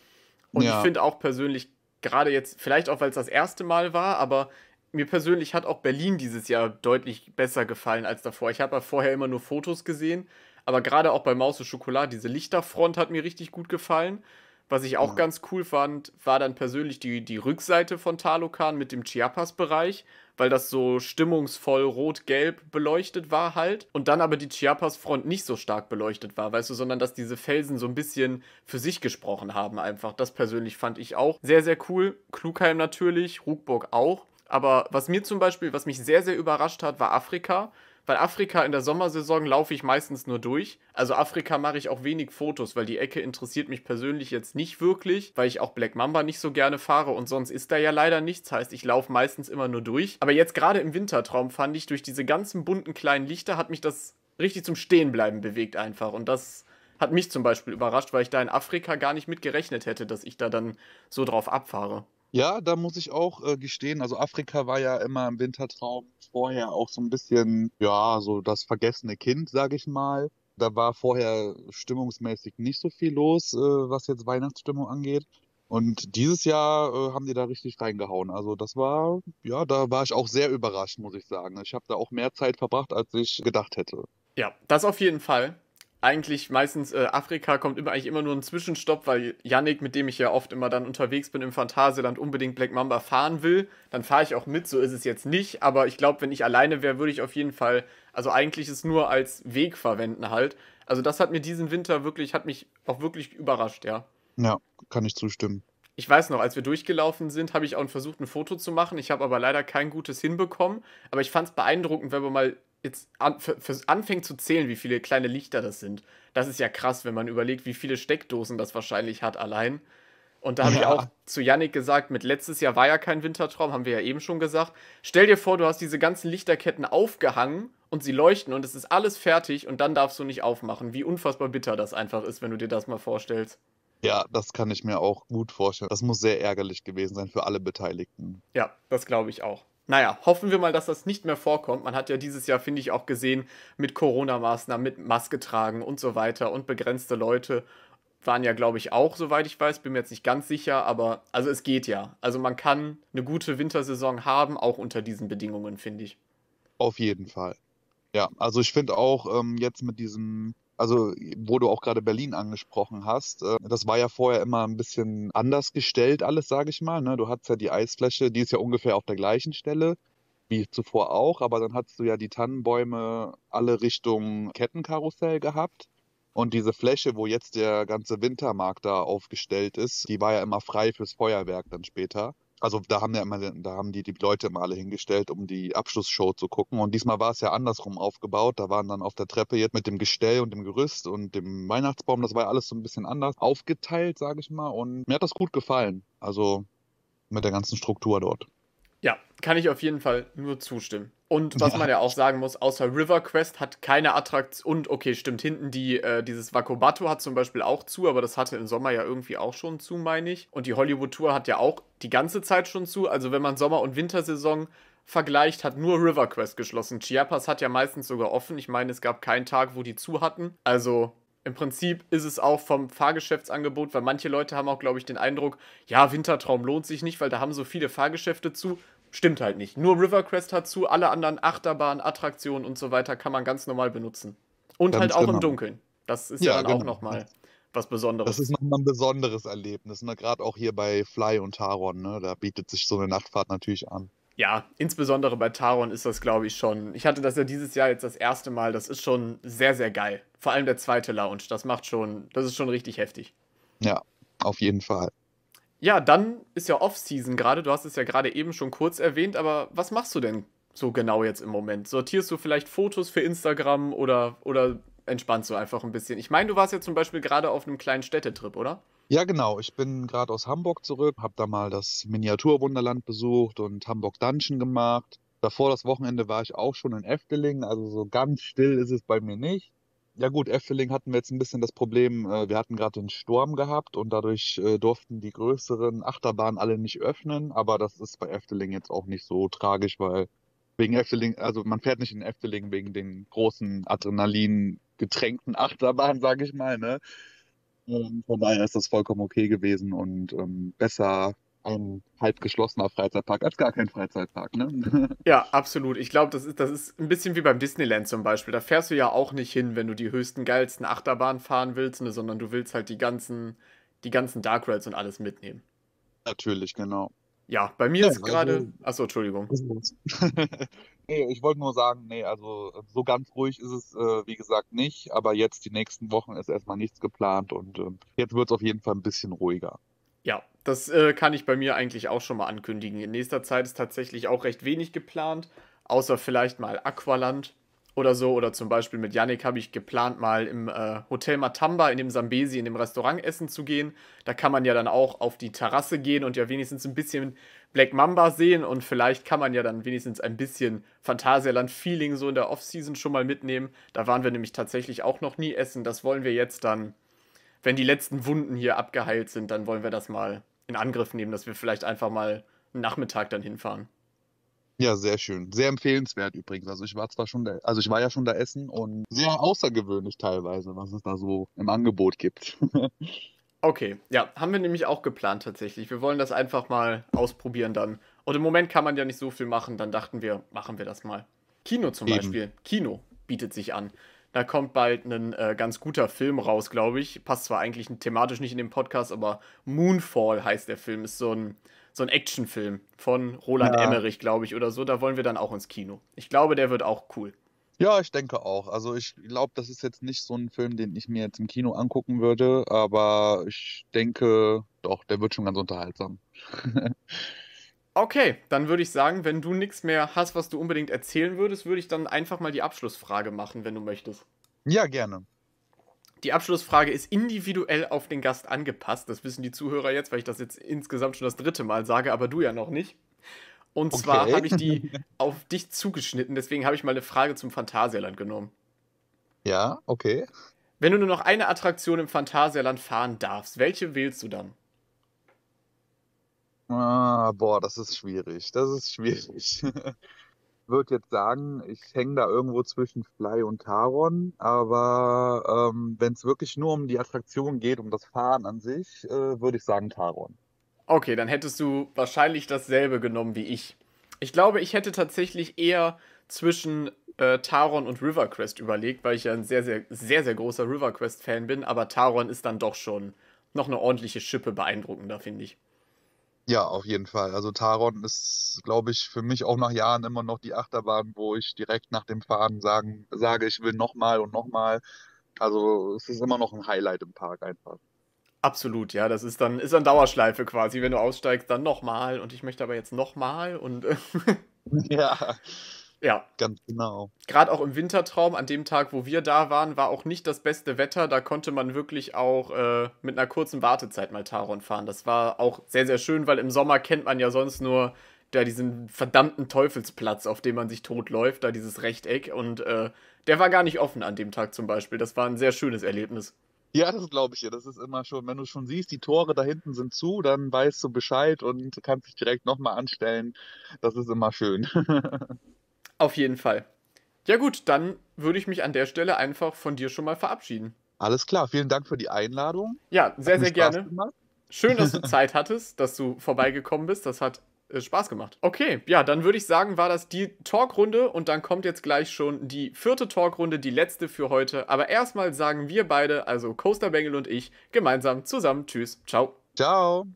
Und ja. ich finde auch persönlich, gerade jetzt, vielleicht auch weil es das erste Mal war, aber mir persönlich hat auch Berlin dieses Jahr deutlich besser gefallen als davor. Ich habe ja vorher immer nur Fotos gesehen, aber gerade auch bei Maus und Schokolade, diese Lichterfront hat mir richtig gut gefallen. Was ich auch ja. ganz cool fand, war dann persönlich die, die Rückseite von Talokan mit dem Chiapas-Bereich, weil das so stimmungsvoll rot-gelb beleuchtet war halt. Und dann aber die Chiapas-Front nicht so stark beleuchtet war, weißt du, sondern dass diese Felsen so ein bisschen für sich gesprochen haben einfach. Das persönlich fand ich auch sehr, sehr cool. Klugheim natürlich, Ruckburg auch. Aber was mir zum Beispiel, was mich sehr, sehr überrascht hat, war Afrika weil Afrika in der Sommersaison laufe ich meistens nur durch. Also Afrika mache ich auch wenig Fotos, weil die Ecke interessiert mich persönlich jetzt nicht wirklich, weil ich auch Black Mamba nicht so gerne fahre und sonst ist da ja leider nichts. Heißt, ich laufe meistens immer nur durch. Aber jetzt gerade im Wintertraum fand ich, durch diese ganzen bunten kleinen Lichter hat mich das richtig zum Stehenbleiben bewegt einfach. Und das hat mich zum Beispiel überrascht, weil ich da in Afrika gar nicht mit gerechnet hätte, dass ich da dann so drauf abfahre. Ja, da muss ich auch äh, gestehen, also Afrika war ja immer im Wintertraum vorher auch so ein bisschen, ja, so das vergessene Kind, sage ich mal. Da war vorher stimmungsmäßig nicht so viel los, äh, was jetzt Weihnachtsstimmung angeht. Und dieses Jahr äh, haben die da richtig reingehauen. Also das war, ja, da war ich auch sehr überrascht, muss ich sagen. Ich habe da auch mehr Zeit verbracht, als ich gedacht hätte. Ja, das auf jeden Fall eigentlich meistens äh, Afrika kommt immer eigentlich immer nur ein Zwischenstopp, weil Yannick, mit dem ich ja oft immer dann unterwegs bin im Phantasialand, unbedingt Black Mamba fahren will. Dann fahre ich auch mit, so ist es jetzt nicht. Aber ich glaube, wenn ich alleine wäre, würde ich auf jeden Fall, also eigentlich es nur als Weg verwenden halt. Also das hat mir diesen Winter wirklich, hat mich auch wirklich überrascht, ja. Ja, kann ich zustimmen. Ich weiß noch, als wir durchgelaufen sind, habe ich auch versucht, ein Foto zu machen. Ich habe aber leider kein gutes hinbekommen. Aber ich fand es beeindruckend, wenn man mal jetzt an, für, für anfängt zu zählen, wie viele kleine Lichter das sind. Das ist ja krass, wenn man überlegt, wie viele Steckdosen das wahrscheinlich hat allein. Und da habe ja. ich auch zu Yannick gesagt, mit letztes Jahr war ja kein Wintertraum, haben wir ja eben schon gesagt. Stell dir vor, du hast diese ganzen Lichterketten aufgehangen und sie leuchten und es ist alles fertig und dann darfst du nicht aufmachen. Wie unfassbar bitter das einfach ist, wenn du dir das mal vorstellst. Ja, das kann ich mir auch gut vorstellen. Das muss sehr ärgerlich gewesen sein für alle Beteiligten. Ja, das glaube ich auch. Naja, hoffen wir mal, dass das nicht mehr vorkommt. Man hat ja dieses Jahr, finde ich, auch gesehen, mit Corona-Maßnahmen, mit Maske tragen und so weiter und begrenzte Leute waren ja, glaube ich, auch, soweit ich weiß, bin mir jetzt nicht ganz sicher, aber also es geht ja. Also man kann eine gute Wintersaison haben, auch unter diesen Bedingungen, finde ich. Auf jeden Fall. Ja, also ich finde auch ähm, jetzt mit diesem also wo du auch gerade Berlin angesprochen hast, äh, das war ja vorher immer ein bisschen anders gestellt alles, sage ich mal. Ne? Du hattest ja die Eisfläche, die ist ja ungefähr auf der gleichen Stelle wie zuvor auch, aber dann hattest du ja die Tannenbäume alle Richtung Kettenkarussell gehabt. Und diese Fläche, wo jetzt der ganze Wintermarkt da aufgestellt ist, die war ja immer frei fürs Feuerwerk dann später. Also da haben ja immer, da haben die, die Leute immer alle hingestellt, um die Abschlussshow zu gucken. Und diesmal war es ja andersrum aufgebaut. Da waren dann auf der Treppe jetzt mit dem Gestell und dem Gerüst und dem Weihnachtsbaum, das war ja alles so ein bisschen anders aufgeteilt, sage ich mal. Und mir hat das gut gefallen. Also mit der ganzen Struktur dort. Ja, kann ich auf jeden Fall nur zustimmen. Und was ja. man ja auch sagen muss, außer River Quest hat keine Attraktion. Und okay, stimmt, hinten die, äh, dieses Wakobato hat zum Beispiel auch zu, aber das hatte im Sommer ja irgendwie auch schon zu, meine ich. Und die Hollywood Tour hat ja auch die ganze Zeit schon zu. Also wenn man Sommer- und Wintersaison vergleicht, hat nur River Quest geschlossen. Chiapas hat ja meistens sogar offen. Ich meine, es gab keinen Tag, wo die zu hatten. Also im Prinzip ist es auch vom Fahrgeschäftsangebot, weil manche Leute haben auch, glaube ich, den Eindruck, ja, Wintertraum lohnt sich nicht, weil da haben so viele Fahrgeschäfte zu. Stimmt halt nicht. Nur Rivercrest hat zu, alle anderen Achterbahnen, Attraktionen und so weiter kann man ganz normal benutzen. Und ganz halt auch genau. im Dunkeln. Das ist ja, ja dann genau. auch nochmal was Besonderes. Das ist nochmal ein besonderes Erlebnis. Ne? Gerade auch hier bei Fly und Taron. Ne? Da bietet sich so eine Nachtfahrt natürlich an. Ja, insbesondere bei Taron ist das, glaube ich, schon. Ich hatte das ja dieses Jahr jetzt das erste Mal. Das ist schon sehr, sehr geil. Vor allem der zweite Lounge. Das macht schon, das ist schon richtig heftig. Ja, auf jeden Fall. Ja, dann ist ja Off-Season gerade. Du hast es ja gerade eben schon kurz erwähnt, aber was machst du denn so genau jetzt im Moment? Sortierst du vielleicht Fotos für Instagram oder, oder entspannst du einfach ein bisschen? Ich meine, du warst ja zum Beispiel gerade auf einem kleinen Städtetrip, oder? Ja, genau. Ich bin gerade aus Hamburg zurück, habe da mal das Miniaturwunderland besucht und Hamburg Dungeon gemacht. Davor das Wochenende war ich auch schon in Efteling, also so ganz still ist es bei mir nicht. Ja gut, Efteling hatten wir jetzt ein bisschen das Problem, äh, wir hatten gerade den Sturm gehabt und dadurch äh, durften die größeren Achterbahnen alle nicht öffnen, aber das ist bei Efteling jetzt auch nicht so tragisch, weil wegen Efteling, also man fährt nicht in Efteling wegen den großen Adrenalin getränkten Achterbahnen, sage ich mal, ne? Ähm, von daher ist das vollkommen okay gewesen und ähm, besser ein halb geschlossener Freizeitpark als gar kein Freizeitpark, ne? [laughs] Ja, absolut. Ich glaube, das ist, das ist ein bisschen wie beim Disneyland zum Beispiel. Da fährst du ja auch nicht hin, wenn du die höchsten, geilsten Achterbahnen fahren willst, ne, sondern du willst halt die ganzen, die ganzen Dark Rides und alles mitnehmen. Natürlich, genau. Ja, bei mir ja, ist gerade. Also, Achso, Entschuldigung. [laughs] nee, ich wollte nur sagen, nee, also so ganz ruhig ist es, äh, wie gesagt, nicht. Aber jetzt die nächsten Wochen ist erstmal nichts geplant und äh, jetzt wird es auf jeden Fall ein bisschen ruhiger. Ja, das äh, kann ich bei mir eigentlich auch schon mal ankündigen. In nächster Zeit ist tatsächlich auch recht wenig geplant, außer vielleicht mal Aqualand oder so. Oder zum Beispiel mit Yannick habe ich geplant, mal im äh, Hotel Matamba in dem Sambesi, in dem Restaurant essen zu gehen. Da kann man ja dann auch auf die Terrasse gehen und ja wenigstens ein bisschen Black Mamba sehen und vielleicht kann man ja dann wenigstens ein bisschen Phantasialand-Feeling so in der Off-Season schon mal mitnehmen. Da waren wir nämlich tatsächlich auch noch nie essen. Das wollen wir jetzt dann, wenn die letzten Wunden hier abgeheilt sind, dann wollen wir das mal in Angriff nehmen, dass wir vielleicht einfach mal einen Nachmittag dann hinfahren. Ja, sehr schön. Sehr empfehlenswert übrigens. Also ich war zwar schon da, also ich war ja schon da essen und sehr außergewöhnlich teilweise, was es da so im Angebot gibt. [laughs] okay, ja, haben wir nämlich auch geplant tatsächlich. Wir wollen das einfach mal ausprobieren dann. Und im Moment kann man ja nicht so viel machen, dann dachten wir, machen wir das mal. Kino zum Eben. Beispiel. Kino bietet sich an. Da kommt bald ein äh, ganz guter Film raus, glaube ich. Passt zwar eigentlich thematisch nicht in den Podcast, aber Moonfall heißt der Film. Ist so ein so ein Actionfilm von Roland ja. Emmerich, glaube ich, oder so. Da wollen wir dann auch ins Kino. Ich glaube, der wird auch cool. Ja, ich denke auch. Also ich glaube, das ist jetzt nicht so ein Film, den ich mir jetzt im Kino angucken würde, aber ich denke, doch, der wird schon ganz unterhaltsam. [laughs] okay, dann würde ich sagen, wenn du nichts mehr hast, was du unbedingt erzählen würdest, würde ich dann einfach mal die Abschlussfrage machen, wenn du möchtest. Ja, gerne. Die Abschlussfrage ist individuell auf den Gast angepasst. Das wissen die Zuhörer jetzt, weil ich das jetzt insgesamt schon das dritte Mal sage, aber du ja noch nicht. Und okay. zwar habe ich die [laughs] auf dich zugeschnitten, deswegen habe ich mal eine Frage zum Phantasialand genommen. Ja, okay. Wenn du nur noch eine Attraktion im Phantasialand fahren darfst, welche wählst du dann? Ah, boah, das ist schwierig. Das ist schwierig. [laughs] würde jetzt sagen, ich hänge da irgendwo zwischen Fly und Taron, aber ähm, wenn es wirklich nur um die Attraktion geht, um das Fahren an sich, äh, würde ich sagen Taron. Okay, dann hättest du wahrscheinlich dasselbe genommen wie ich. Ich glaube, ich hätte tatsächlich eher zwischen äh, Taron und Riverquest überlegt, weil ich ja ein sehr, sehr, sehr, sehr großer Riverquest-Fan bin, aber Taron ist dann doch schon noch eine ordentliche Schippe beeindruckender, finde ich. Ja, auf jeden Fall. Also Taron ist, glaube ich, für mich auch nach Jahren immer noch die Achterbahn, wo ich direkt nach dem Fahren sagen, sage, ich will nochmal und nochmal. Also es ist immer noch ein Highlight im Park einfach. Absolut, ja. Das ist dann, ist dann Dauerschleife quasi. Wenn du aussteigst, dann nochmal und ich möchte aber jetzt nochmal und. [laughs] ja. Ja. Ganz genau. Gerade auch im Wintertraum, an dem Tag, wo wir da waren, war auch nicht das beste Wetter. Da konnte man wirklich auch äh, mit einer kurzen Wartezeit mal Taron fahren. Das war auch sehr, sehr schön, weil im Sommer kennt man ja sonst nur da diesen verdammten Teufelsplatz, auf dem man sich totläuft, da dieses Rechteck. Und äh, der war gar nicht offen an dem Tag zum Beispiel. Das war ein sehr schönes Erlebnis. Ja, das glaube ich dir. Das ist immer schon, wenn du schon siehst, die Tore da hinten sind zu, dann weißt du Bescheid und kannst dich direkt nochmal anstellen. Das ist immer schön. [laughs] Auf jeden Fall. Ja gut, dann würde ich mich an der Stelle einfach von dir schon mal verabschieden. Alles klar, vielen Dank für die Einladung. Ja, sehr, sehr gerne. Gemacht. Schön, dass du [laughs] Zeit hattest, dass du vorbeigekommen bist. Das hat äh, Spaß gemacht. Okay, ja, dann würde ich sagen, war das die Talkrunde und dann kommt jetzt gleich schon die vierte Talkrunde, die letzte für heute. Aber erstmal sagen wir beide, also Coaster Bengel und ich, gemeinsam zusammen Tschüss, ciao. Ciao.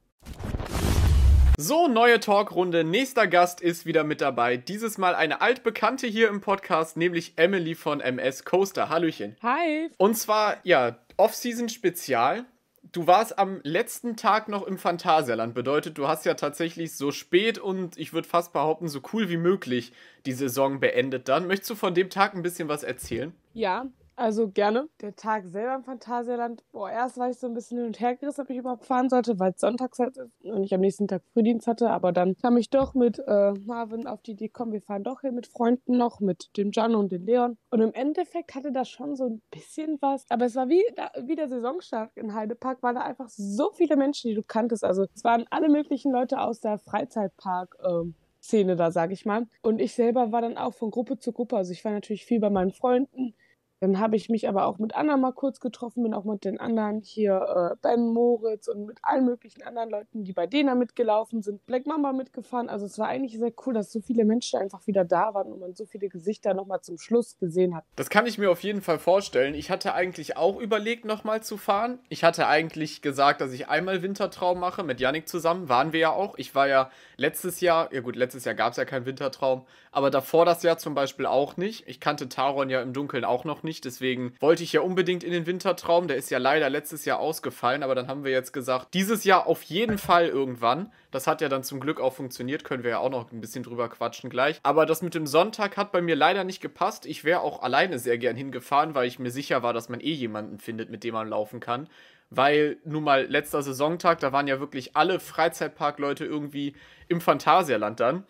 So, neue Talkrunde. Nächster Gast ist wieder mit dabei. Dieses Mal eine altbekannte hier im Podcast, nämlich Emily von MS Coaster. Hallöchen. Hi. Und zwar, ja, Off-Season-Spezial. Du warst am letzten Tag noch im Phantasialand. Bedeutet, du hast ja tatsächlich so spät und ich würde fast behaupten, so cool wie möglich die Saison beendet dann. Möchtest du von dem Tag ein bisschen was erzählen? Ja, also gerne. Der Tag selber im Phantasialand, boah, erst war ich so ein bisschen hin und her gerissen, ob ich überhaupt fahren sollte, weil es sonntags halt ist und ich am nächsten Tag Frühdienst hatte. Aber dann kam ich doch mit äh, Marvin auf die Idee, komm, wir fahren doch hin mit Freunden noch, mit dem Jan und dem Leon. Und im Endeffekt hatte das schon so ein bisschen was. Aber es war wie, wie der Saisonstart in Heidepark, weil da einfach so viele Menschen, die du kanntest. Also es waren alle möglichen Leute aus der Freizeitpark. Ähm, Szene da, sag ich mal. Und ich selber war dann auch von Gruppe zu Gruppe. Also ich war natürlich viel bei meinen Freunden. Dann habe ich mich aber auch mit anderen mal kurz getroffen, bin auch mit den anderen hier, äh, Ben Moritz und mit allen möglichen anderen Leuten, die bei denen mitgelaufen sind, Black Mamba mitgefahren. Also es war eigentlich sehr cool, dass so viele Menschen einfach wieder da waren und man so viele Gesichter nochmal zum Schluss gesehen hat. Das kann ich mir auf jeden Fall vorstellen. Ich hatte eigentlich auch überlegt, nochmal zu fahren. Ich hatte eigentlich gesagt, dass ich einmal Wintertraum mache, mit Yannick zusammen, waren wir ja auch. Ich war ja letztes Jahr, ja gut, letztes Jahr gab es ja keinen Wintertraum, aber davor das Jahr zum Beispiel auch nicht. Ich kannte Taron ja im Dunkeln auch noch nicht nicht. Deswegen wollte ich ja unbedingt in den Wintertraum. Der ist ja leider letztes Jahr ausgefallen, aber dann haben wir jetzt gesagt, dieses Jahr auf jeden Fall irgendwann. Das hat ja dann zum Glück auch funktioniert, können wir ja auch noch ein bisschen drüber quatschen gleich. Aber das mit dem Sonntag hat bei mir leider nicht gepasst. Ich wäre auch alleine sehr gern hingefahren, weil ich mir sicher war, dass man eh jemanden findet, mit dem man laufen kann weil nun mal letzter Saisontag, da waren ja wirklich alle Freizeitparkleute irgendwie im Phantasialand dann.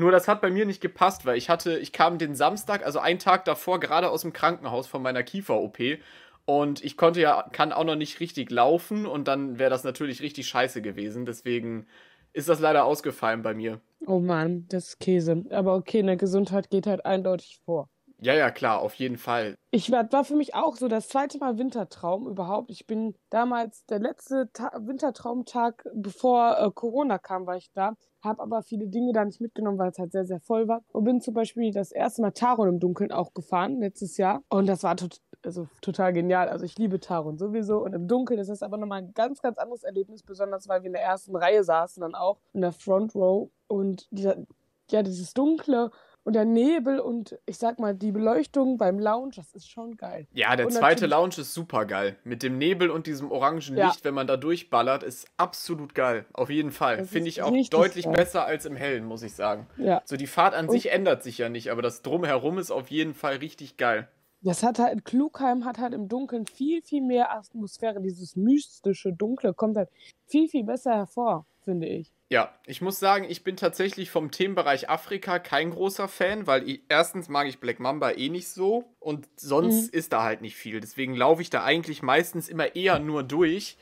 Nur das hat bei mir nicht gepasst, weil ich hatte, ich kam den Samstag, also einen Tag davor, gerade aus dem Krankenhaus von meiner Kiefer-OP. Und ich konnte ja, kann auch noch nicht richtig laufen und dann wäre das natürlich richtig scheiße gewesen. Deswegen ist das leider ausgefallen bei mir. Oh Mann, das ist Käse. Aber okay, eine Gesundheit geht halt eindeutig vor. Ja, ja, klar, auf jeden Fall. Ich war, war für mich auch so das zweite Mal Wintertraum überhaupt. Ich bin damals, der letzte Ta Wintertraumtag, bevor äh, Corona kam, war ich da. Habe aber viele Dinge da nicht mitgenommen, weil es halt sehr, sehr voll war. Und bin zum Beispiel das erste Mal Taron im Dunkeln auch gefahren, letztes Jahr. Und das war tot, also, total genial. Also ich liebe Taron sowieso. Und im Dunkeln ist das aber nochmal ein ganz, ganz anderes Erlebnis, besonders weil wir in der ersten Reihe saßen, dann auch in der Front Row. Und dieser, ja, dieses Dunkle und der Nebel und ich sag mal, die Beleuchtung beim Lounge, das ist schon geil. Ja, der und zweite Lounge ist super geil. Mit dem Nebel und diesem orangen ja. Licht, wenn man da durchballert, ist absolut geil. Auf jeden Fall. Finde ich auch deutlich geil. besser als im Hellen, muss ich sagen. Ja. So die Fahrt an und sich ändert sich ja nicht, aber das Drumherum ist auf jeden Fall richtig geil. Das hat halt, Klugheim hat halt im Dunkeln viel, viel mehr Atmosphäre. Dieses mystische Dunkle kommt halt viel, viel besser hervor, finde ich. Ja, ich muss sagen, ich bin tatsächlich vom Themenbereich Afrika kein großer Fan, weil ich, erstens mag ich Black Mamba eh nicht so und sonst mhm. ist da halt nicht viel. Deswegen laufe ich da eigentlich meistens immer eher nur durch.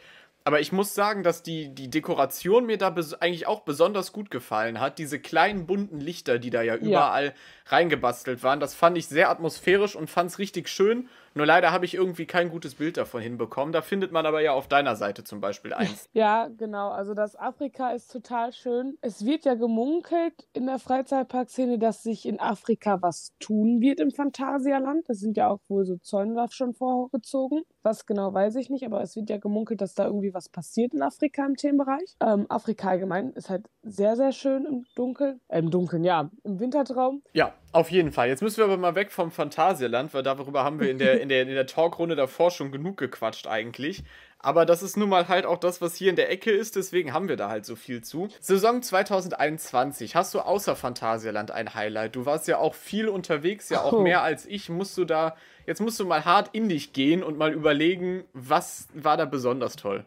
Aber ich muss sagen, dass die, die Dekoration mir da eigentlich auch besonders gut gefallen hat. Diese kleinen bunten Lichter, die da ja überall ja. reingebastelt waren, das fand ich sehr atmosphärisch und fand es richtig schön. Nur leider habe ich irgendwie kein gutes Bild davon hinbekommen. Da findet man aber ja auf deiner Seite zum Beispiel eins. [laughs] Ja, genau. Also das Afrika ist total schön. Es wird ja gemunkelt in der Freizeitparkszene, dass sich in Afrika was tun wird im Phantasialand. Das sind ja auch wohl so Zäune schon vorgezogen. Was genau weiß ich nicht, aber es wird ja gemunkelt, dass da irgendwie was passiert in Afrika im Themenbereich. Ähm, Afrika allgemein ist halt sehr, sehr schön im Dunkeln. Äh, Im Dunkeln, ja. Im Wintertraum. Ja, auf jeden Fall. Jetzt müssen wir aber mal weg vom Phantasialand, weil darüber haben wir in der, in der, in der Talkrunde davor schon genug gequatscht eigentlich. Aber das ist nun mal halt auch das, was hier in der Ecke ist, deswegen haben wir da halt so viel zu. Saison 2021, hast du außer Phantasialand ein Highlight? Du warst ja auch viel unterwegs, ja auch oh. mehr als ich. Musst du da, jetzt musst du mal hart in dich gehen und mal überlegen, was war da besonders toll?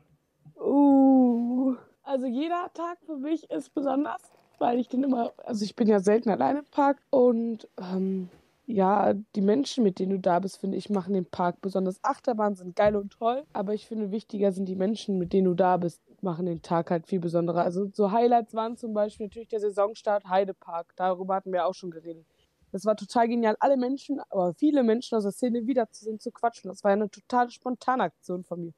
Uh, also jeder Tag für mich ist besonders, weil ich den immer, also ich bin ja selten alleine im Park und ähm, ja, die Menschen, mit denen du da bist, finde ich, machen den Park besonders. Achterbahnen sind geil und toll, aber ich finde, wichtiger sind die Menschen, mit denen du da bist, machen den Tag halt viel besonderer. Also so Highlights waren zum Beispiel natürlich der Saisonstart Heidepark. Darüber hatten wir auch schon geredet. Das war total genial, alle Menschen, aber viele Menschen aus der Szene wiederzusehen, zu quatschen. Das war eine totale spontane Aktion von mir,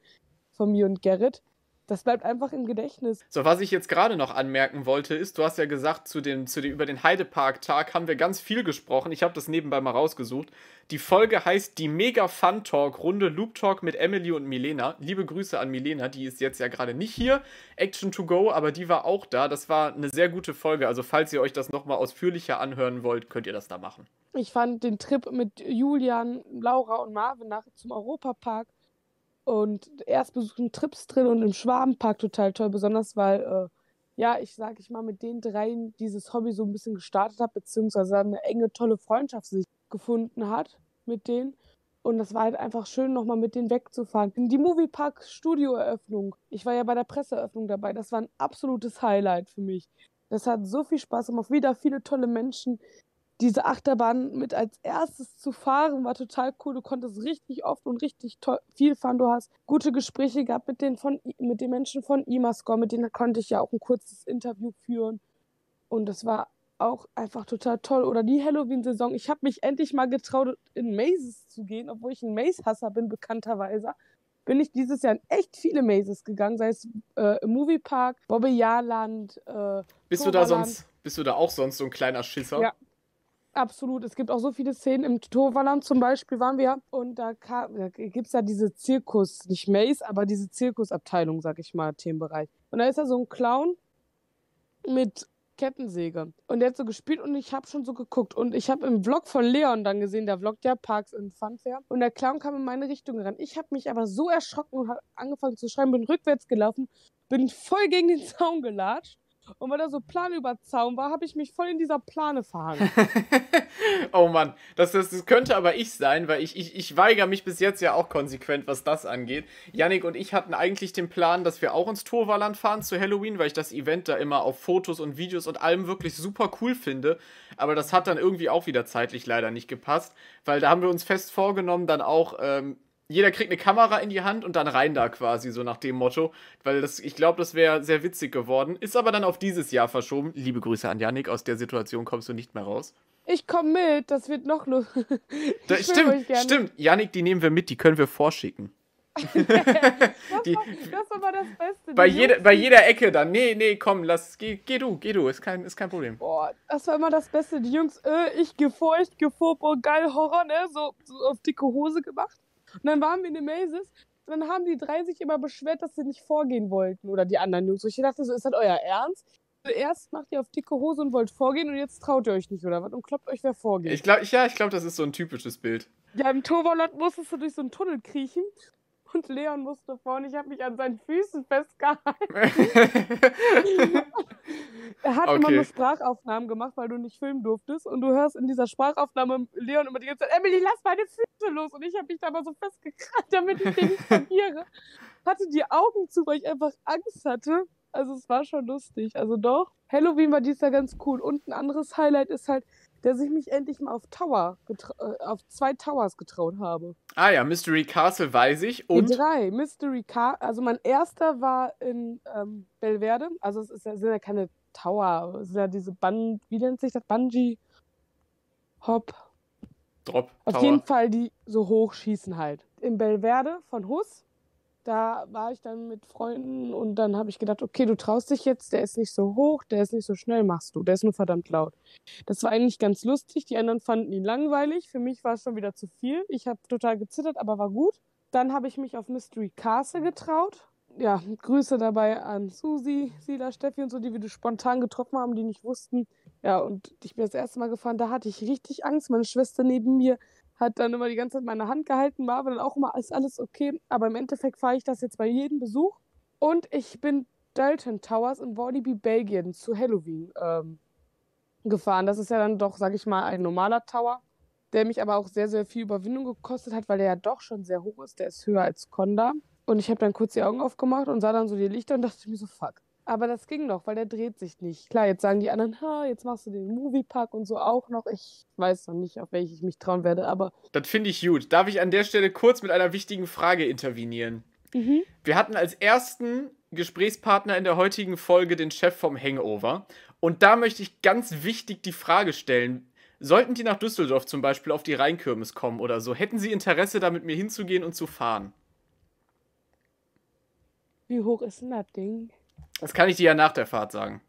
von mir und Gerrit. Das bleibt einfach im Gedächtnis. So, was ich jetzt gerade noch anmerken wollte, ist, du hast ja gesagt, zu den, zu den, über den Heidepark-Tag haben wir ganz viel gesprochen. Ich habe das nebenbei mal rausgesucht. Die Folge heißt die Mega Fun Talk Runde Loop Talk mit Emily und Milena. Liebe Grüße an Milena, die ist jetzt ja gerade nicht hier. Action to go, aber die war auch da. Das war eine sehr gute Folge. Also, falls ihr euch das nochmal ausführlicher anhören wollt, könnt ihr das da machen. Ich fand den Trip mit Julian, Laura und Marvin nach zum Europapark und erst besuchen Trips drin und im Schwabenpark total toll, besonders weil, äh, ja, ich sag ich mal, mit den dreien dieses Hobby so ein bisschen gestartet habe, beziehungsweise eine enge, tolle Freundschaft sich gefunden hat mit denen. Und das war halt einfach schön, nochmal mit denen wegzufahren. Die Moviepark Studio-Eröffnung. Ich war ja bei der Presseeröffnung dabei. Das war ein absolutes Highlight für mich. Das hat so viel Spaß gemacht. Wieder viele tolle Menschen, diese Achterbahn mit als erstes zu fahren, war total cool. Du konntest richtig oft und richtig viel fahren. Du hast gute Gespräche gehabt mit den, von, mit den Menschen von Imascore, mit denen konnte ich ja auch ein kurzes Interview führen. Und das war auch einfach total toll. Oder die Halloween-Saison. Ich habe mich endlich mal getraut, in Mazes zu gehen, obwohl ich ein Maze-Hasser bin, bekannterweise. Bin ich dieses Jahr in echt viele Mazes gegangen, sei es äh, im Moviepark, Bobby Jahrland, äh, bist du da sonst, bist du da auch sonst so ein kleiner Schisser? Ja, Absolut. Es gibt auch so viele Szenen. Im Toverland zum Beispiel waren wir und da, da gibt es ja diese Zirkus, nicht Maze, aber diese Zirkusabteilung, sag ich mal, Themenbereich. Und da ist da so ein Clown mit Kettensäge. Und der hat so gespielt und ich habe schon so geguckt. Und ich habe im Vlog von Leon dann gesehen, der vloggt ja Parks in Funfair. Und der Clown kam in meine Richtung ran. Ich habe mich aber so erschrocken und habe angefangen zu schreien, bin rückwärts gelaufen, bin voll gegen den Zaun gelatscht und weil da so Plan über Zaun war, habe ich mich voll in dieser Plane verhangen. [laughs] oh Mann, das, das, das, könnte aber ich sein, weil ich, ich, ich weigere mich bis jetzt ja auch konsequent, was das angeht. Yannick und ich hatten eigentlich den Plan, dass wir auch ins Torwaland fahren zu Halloween, weil ich das Event da immer auf Fotos und Videos und allem wirklich super cool finde. Aber das hat dann irgendwie auch wieder zeitlich leider nicht gepasst, weil da haben wir uns fest vorgenommen, dann auch ähm, jeder kriegt eine Kamera in die Hand und dann rein da quasi, so nach dem Motto. Weil das, ich glaube, das wäre sehr witzig geworden. Ist aber dann auf dieses Jahr verschoben. Liebe Grüße an Yannick, aus der Situation kommst du nicht mehr raus. Ich komme mit, das wird noch los. [laughs] stimmt, stimmt. Yannick, die nehmen wir mit, die können wir vorschicken. [laughs] das, die, war, das war das Beste. Bei, jede, bei jeder Ecke dann. Nee, nee, komm, lass, geh, geh du, geh du, ist kein, ist kein Problem. Boah, das war immer das Beste. Die Jungs, äh, ich geh vor, boah, geil Horror, ne? So, so auf dicke Hose gemacht. Und dann waren wir in den Mazes. Und dann haben die drei sich immer beschwert, dass sie nicht vorgehen wollten. Oder die anderen Jungs. Und ich dachte so, ist das euer Ernst? Erst macht ihr auf dicke Hose und wollt vorgehen und jetzt traut ihr euch nicht, oder was? Und kloppt euch, wer vorgeht. Ich glaube, ja, ich glaube, das ist so ein typisches Bild. Ja, im Toverland musstest du durch so einen Tunnel kriechen und Leon musste vorne. Ich habe mich an seinen Füßen festgehalten. [laughs] er hat okay. immer nur Sprachaufnahmen gemacht, weil du nicht filmen durftest. Und du hörst in dieser Sprachaufnahme Leon immer die ganze Zeit, Emily, lass meine Füße los. Und ich habe mich da mal so festgekrallt, damit ich den nicht verliere. [laughs] Hatte die Augen zu, weil ich einfach Angst hatte. Also es war schon lustig. Also doch. Halloween war dies Jahr ganz cool. Und ein anderes Highlight ist halt, dass ich mich endlich mal auf Tower äh, auf zwei Towers getraut habe. Ah ja, Mystery Castle weiß ich. Und Die drei. Mystery Castle, also mein erster war in ähm, Belverde. Also es ist ja, sind ja keine Tower, es sind ja diese Bun, wie nennt sich das? Bungee Hop. Drop. Auf jeden Fall, die so hoch schießen halt. In Belverde von Hus, da war ich dann mit Freunden und dann habe ich gedacht, okay, du traust dich jetzt, der ist nicht so hoch, der ist nicht so schnell, machst du, der ist nur verdammt laut. Das war eigentlich ganz lustig, die anderen fanden ihn langweilig, für mich war es schon wieder zu viel. Ich habe total gezittert, aber war gut. Dann habe ich mich auf Mystery Castle getraut. Ja, Grüße dabei an Susi, Sila, Steffi und so, die wir spontan getroffen haben, die nicht wussten. Ja, und ich bin das erste Mal gefahren, da hatte ich richtig Angst. Meine Schwester neben mir hat dann immer die ganze Zeit meine Hand gehalten, war aber dann auch immer, ist alles okay. Aber im Endeffekt fahre ich das jetzt bei jedem Besuch. Und ich bin Dalton Towers in Walibi, Belgien zu Halloween ähm, gefahren. Das ist ja dann doch, sag ich mal, ein normaler Tower, der mich aber auch sehr, sehr viel Überwindung gekostet hat, weil der ja doch schon sehr hoch ist. Der ist höher als Conda. Und ich habe dann kurz die Augen aufgemacht und sah dann so die Lichter und dachte mir so, fuck. Aber das ging noch, weil der dreht sich nicht. Klar, jetzt sagen die anderen, ha, jetzt machst du den Moviepark und so auch noch. Ich weiß noch nicht, auf welche ich mich trauen werde, aber. Das finde ich gut. Darf ich an der Stelle kurz mit einer wichtigen Frage intervenieren? Mhm. Wir hatten als ersten Gesprächspartner in der heutigen Folge den Chef vom Hangover. Und da möchte ich ganz wichtig die Frage stellen. Sollten die nach Düsseldorf zum Beispiel auf die Rheinkirmes kommen oder so, hätten sie Interesse, da mit mir hinzugehen und zu fahren? Wie hoch ist denn das Ding? Das kann ich dir ja nach der Fahrt sagen.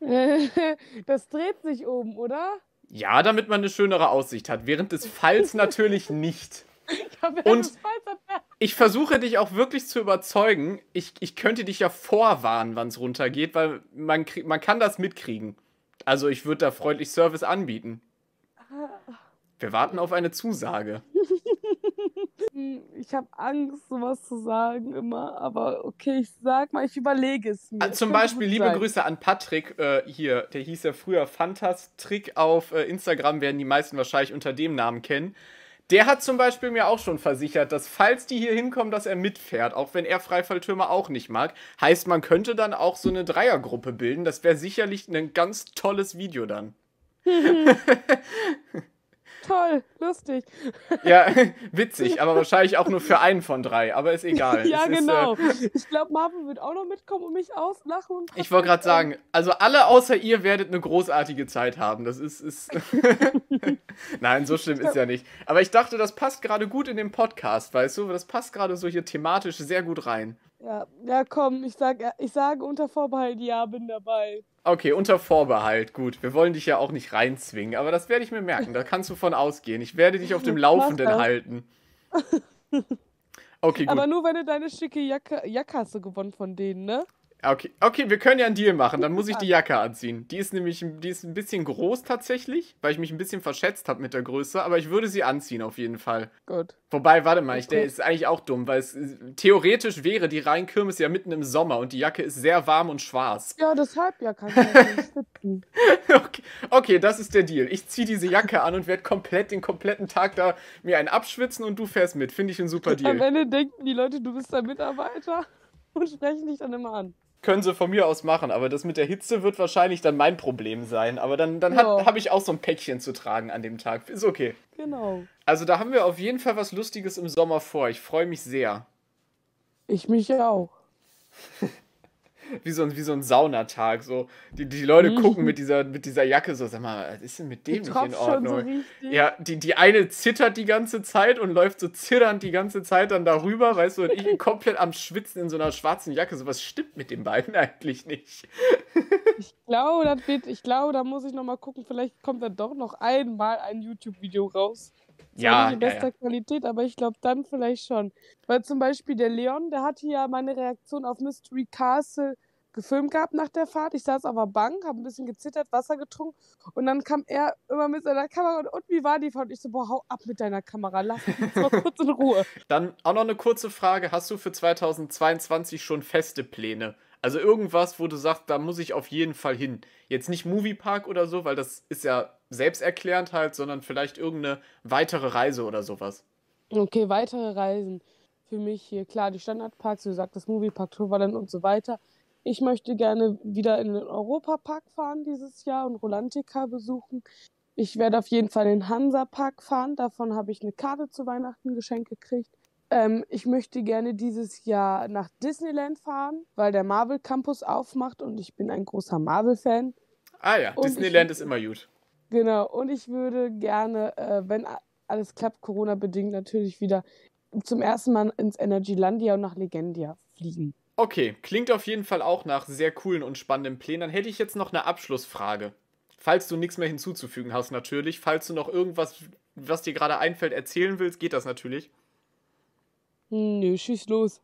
[laughs] das dreht sich oben, oder? Ja, damit man eine schönere Aussicht hat. Während des Falls [laughs] natürlich nicht. Und ich versuche dich auch wirklich zu überzeugen. Ich, ich könnte dich ja vorwarnen, wann es runtergeht, weil man, man kann das mitkriegen. Also ich würde da freundlich Service anbieten. Ah. Wir warten auf eine Zusage. [laughs] Ich habe Angst, sowas zu sagen immer, aber okay, ich sag mal, ich überlege es mir. Zum Beispiel liebe sein. Grüße an Patrick äh, hier, der hieß ja früher Fantastrick auf äh, Instagram, werden die meisten wahrscheinlich unter dem Namen kennen. Der hat zum Beispiel mir auch schon versichert, dass falls die hier hinkommen, dass er mitfährt, auch wenn er Freifalltürme auch nicht mag. Heißt, man könnte dann auch so eine Dreiergruppe bilden. Das wäre sicherlich ein ganz tolles Video dann. [laughs] toll, lustig. Ja, [laughs] witzig, aber wahrscheinlich auch nur für einen von drei, aber ist egal. ja, es genau. Ist, äh, ich glaube, Marvin wird auch noch mitkommen und mich auslachen. Und ich wollte gerade sagen, also alle außer ihr werdet eine großartige Zeit haben. Das ist. ist [laughs] [laughs] Nein, so schlimm ist ja nicht. Aber ich dachte, das passt gerade gut in den Podcast, weißt du? Das passt gerade so hier thematisch sehr gut rein. Ja, ja, komm, ich, sag, ich sage unter Vorbehalt, ja, bin dabei. Okay, unter Vorbehalt, gut. Wir wollen dich ja auch nicht reinzwingen, aber das werde ich mir merken. Da kannst du von ausgehen. Ich werde dich auf dem Laufenden halten. [laughs] Okay, gut. Aber nur, wenn du deine schicke hast du gewonnen von denen, ne? Okay, okay, wir können ja einen Deal machen. Dann muss ich die Jacke anziehen. Die ist nämlich die ist ein bisschen groß tatsächlich, weil ich mich ein bisschen verschätzt habe mit der Größe, aber ich würde sie anziehen auf jeden Fall. Gut. Wobei, warte mal, ich, der ist eigentlich auch dumm, weil es theoretisch wäre die Rheinkirmes ja mitten im Sommer und die Jacke ist sehr warm und schwarz. Ja, deshalb ja kann ich nicht [laughs] okay, okay, das ist der Deal. Ich ziehe diese Jacke an und werde komplett den kompletten Tag da mir einen abschwitzen und du fährst mit. Finde ich ein super Deal. Am Ende denken die Leute, du bist der Mitarbeiter und sprechen dich dann immer an können sie von mir aus machen, aber das mit der Hitze wird wahrscheinlich dann mein Problem sein. Aber dann, dann ja. habe ich auch so ein Päckchen zu tragen an dem Tag. Ist okay. Genau. Also da haben wir auf jeden Fall was Lustiges im Sommer vor. Ich freue mich sehr. Ich mich auch. [laughs] wie so ein, wie so ein Saunatag. So. Die, die Leute mhm. gucken mit dieser, mit dieser Jacke so, sag mal, was ist denn mit dem die nicht in Ordnung? So ja, die, die eine zittert die ganze Zeit und läuft so zitternd die ganze Zeit dann darüber, weißt du, und ich [laughs] komplett am Schwitzen in so einer schwarzen Jacke. So was stimmt mit den beiden [laughs] eigentlich nicht. ich glaube, das wird, ich glaube, da muss ich nochmal gucken, vielleicht kommt da doch noch einmal ein YouTube-Video raus. Ja, nicht in bester ja, ja. Qualität, aber ich glaube dann vielleicht schon. Weil zum Beispiel der Leon, der hatte ja meine Reaktion auf Mystery Castle gefilmt gehabt nach der Fahrt. Ich saß auf der Bank, habe ein bisschen gezittert, Wasser getrunken und dann kam er immer mit seiner Kamera und, und wie war die Fahrt? Und ich so, boah, hau ab mit deiner Kamera, lass mich mal [laughs] kurz in Ruhe. Dann auch noch eine kurze Frage. Hast du für 2022 schon feste Pläne? Also irgendwas, wo du sagst, da muss ich auf jeden Fall hin. Jetzt nicht Moviepark oder so, weil das ist ja selbsterklärend halt, sondern vielleicht irgendeine weitere Reise oder sowas. Okay, weitere Reisen. Für mich hier, klar, die Standardparks, wie du sagtest, Moviepark, Toverland und so weiter. Ich möchte gerne wieder in den Europapark fahren dieses Jahr und Rolantica besuchen. Ich werde auf jeden Fall in den Hansa-Park fahren. Davon habe ich eine Karte zu Weihnachten geschenkt gekriegt. Ähm, ich möchte gerne dieses Jahr nach Disneyland fahren, weil der Marvel Campus aufmacht und ich bin ein großer Marvel-Fan. Ah ja, und Disneyland ich, ist immer gut. Genau, und ich würde gerne, äh, wenn alles klappt, Corona-bedingt natürlich wieder zum ersten Mal ins Energylandia und nach Legendia fliegen. Okay, klingt auf jeden Fall auch nach sehr coolen und spannenden Plänen. Dann hätte ich jetzt noch eine Abschlussfrage. Falls du nichts mehr hinzuzufügen hast, natürlich. Falls du noch irgendwas, was dir gerade einfällt, erzählen willst, geht das natürlich. Nö, schieß los.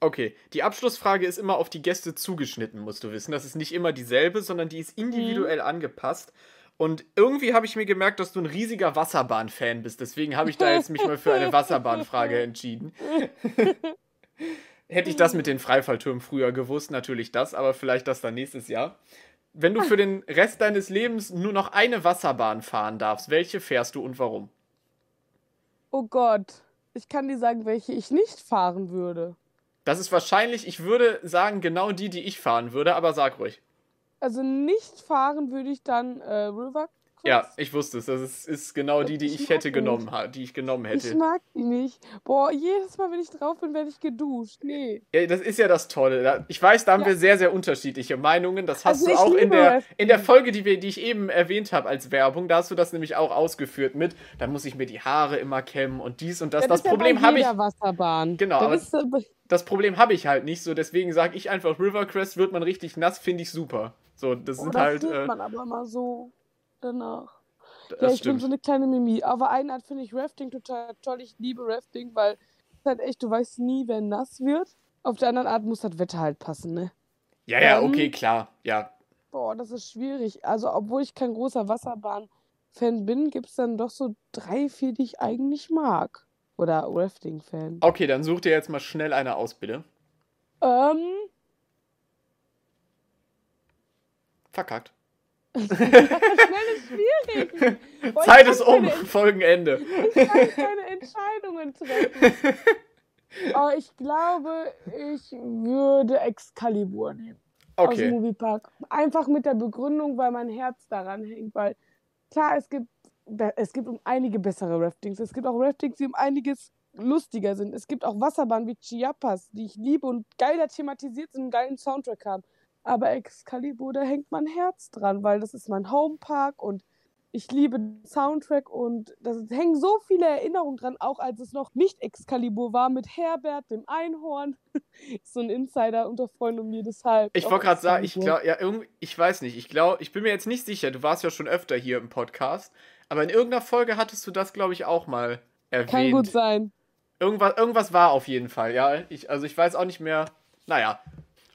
Okay, die Abschlussfrage ist immer auf die Gäste zugeschnitten, musst du wissen. Das ist nicht immer dieselbe, sondern die ist individuell mhm. angepasst. Und irgendwie habe ich mir gemerkt, dass du ein riesiger Wasserbahn-Fan bist. Deswegen habe ich da jetzt mich mal für eine Wasserbahnfrage entschieden. Hätte ich das mit den Freifalltürmen früher gewusst, natürlich das, aber vielleicht das dann nächstes Jahr. Wenn du für den Rest deines Lebens nur noch eine Wasserbahn fahren darfst, welche fährst du und warum? Oh Gott, ich kann dir sagen, welche ich nicht fahren würde. Das ist wahrscheinlich, ich würde sagen, genau die, die ich fahren würde, aber sag ruhig. Also nicht fahren würde ich dann äh, River ja, ich wusste es. Das ist, ist genau die, die ich, ich hätte genommen, die ich genommen hätte. Ich mag die nicht. Boah, jedes Mal, wenn ich drauf bin, werde ich geduscht. Nee. Ja, das ist ja das Tolle. Ich weiß, da haben ja. wir sehr, sehr unterschiedliche Meinungen. Das hast also du auch in der, in der Folge, die, wir, die ich eben erwähnt habe als Werbung. Da hast du das nämlich auch ausgeführt mit. Da muss ich mir die Haare immer kämmen und dies und das. Das, das Problem habe ich. Wasserbahn. Genau. aber ist, das Problem habe ich halt nicht so. Deswegen sage ich einfach, Rivercrest wird man richtig nass, finde ich super. So, das oh, sind das halt. Das äh, man aber mal so danach. Das ja, ich stimmt. bin so eine kleine Mimi. Aber eine Art finde ich Rafting total toll. Ich liebe Rafting, weil es halt echt, du weißt nie, wer nass wird. Auf der anderen Art muss das Wetter halt passen, ne? Ja, ja, ähm, okay, klar, ja. Boah, das ist schwierig. Also, obwohl ich kein großer Wasserbahn-Fan bin, gibt es dann doch so drei, vier, die ich eigentlich mag. Oder Rafting-Fan. Okay, dann such dir jetzt mal schnell eine aus, bitte. Ähm. Verkackt. [laughs] Schnell ist schwierig. [laughs] Zeit ist um, [laughs] Folgenende. Ich kann keine Entscheidungen treffen. Aber ich glaube, ich würde Excalibur nehmen. Okay. Aus Moviepark. Einfach mit der Begründung, weil mein Herz daran hängt. Weil klar, es gibt, es gibt um einige bessere Raftings. Es gibt auch Raftings, die um einiges lustiger sind. Es gibt auch Wasserbahnen wie Chiapas, die ich liebe und geiler thematisiert sind und einen geilen Soundtrack haben. Aber Excalibur, da hängt mein Herz dran, weil das ist mein Homepark und ich liebe den Soundtrack und da hängen so viele Erinnerungen dran, auch als es noch nicht Excalibur war mit Herbert, dem Einhorn. [laughs] so ein Insider unter Freunden um mir, deshalb. Ich wollte gerade sagen, ich glaube, ja, irgendwie, ich weiß nicht, ich glaube, ich bin mir jetzt nicht sicher, du warst ja schon öfter hier im Podcast, aber in irgendeiner Folge hattest du das, glaube ich, auch mal erwähnt. Kann gut sein. Irgendwas, irgendwas war auf jeden Fall, ja. Ich, also ich weiß auch nicht mehr. Naja,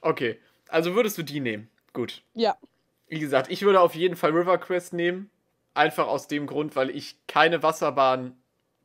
okay. Also würdest du die nehmen? Gut. Ja. Wie gesagt, ich würde auf jeden Fall River Quest nehmen. Einfach aus dem Grund, weil ich keine Wasserbahn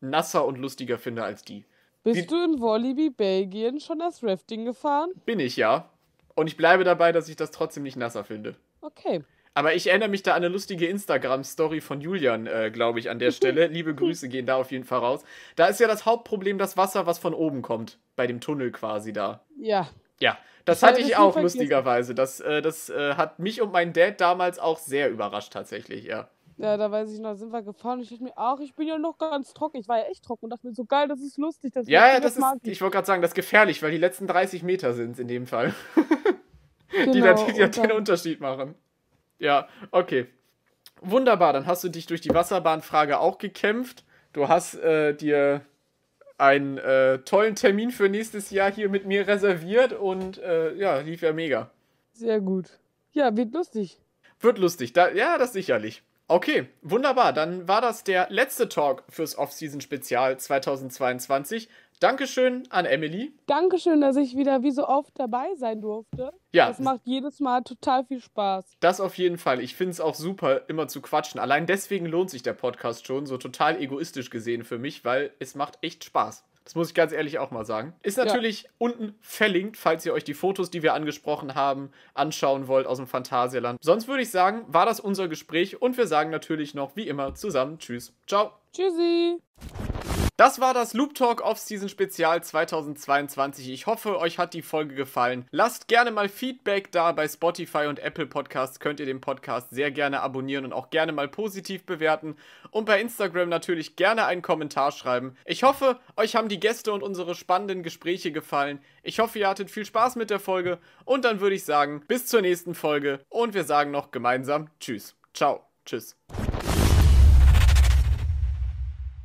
nasser und lustiger finde als die. Bist die, du in Walibi, Belgien schon das Rafting gefahren? Bin ich, ja. Und ich bleibe dabei, dass ich das trotzdem nicht nasser finde. Okay. Aber ich erinnere mich da an eine lustige Instagram-Story von Julian, äh, glaube ich, an der [laughs] Stelle. Liebe Grüße gehen da auf jeden Fall raus. Da ist ja das Hauptproblem das Wasser, was von oben kommt. Bei dem Tunnel quasi da. Ja. Ja, das hatte ich auch lustigerweise. Das, äh, das äh, hat mich und meinen Dad damals auch sehr überrascht tatsächlich, ja. Ja, da weiß ich noch, sind wir gefahren. Ich dachte mir, ach, ich bin ja noch ganz trocken. Ich war ja echt trocken und dachte mir, so geil, das ist lustig. Das ja, ja, das, das ist, ich, wollte gerade sagen, das ist gefährlich, weil die letzten 30 Meter sind es in dem Fall. [laughs] genau, die die, die den Unterschied machen. Ja, okay. Wunderbar, dann hast du dich durch die Wasserbahnfrage auch gekämpft. Du hast äh, dir einen äh, tollen Termin für nächstes Jahr hier mit mir reserviert und äh, ja, lief ja mega. Sehr gut. Ja, wird lustig. Wird lustig, da, ja, das sicherlich. Okay, wunderbar. Dann war das der letzte Talk fürs Off-Season-Spezial 2022. Dankeschön an Emily. Dankeschön, dass ich wieder wie so oft dabei sein durfte. Ja. Das macht jedes Mal total viel Spaß. Das auf jeden Fall. Ich finde es auch super, immer zu quatschen. Allein deswegen lohnt sich der Podcast schon, so total egoistisch gesehen für mich, weil es macht echt Spaß. Das muss ich ganz ehrlich auch mal sagen. Ist natürlich ja. unten verlinkt, falls ihr euch die Fotos, die wir angesprochen haben, anschauen wollt aus dem Phantasialand. Sonst würde ich sagen, war das unser Gespräch und wir sagen natürlich noch wie immer zusammen Tschüss. Ciao. Tschüssi. Das war das Loop Talk Off-Season Spezial 2022. Ich hoffe, euch hat die Folge gefallen. Lasst gerne mal Feedback da. Bei Spotify und Apple Podcasts könnt ihr den Podcast sehr gerne abonnieren und auch gerne mal positiv bewerten. Und bei Instagram natürlich gerne einen Kommentar schreiben. Ich hoffe, euch haben die Gäste und unsere spannenden Gespräche gefallen. Ich hoffe, ihr hattet viel Spaß mit der Folge. Und dann würde ich sagen, bis zur nächsten Folge. Und wir sagen noch gemeinsam Tschüss. Ciao. Tschüss.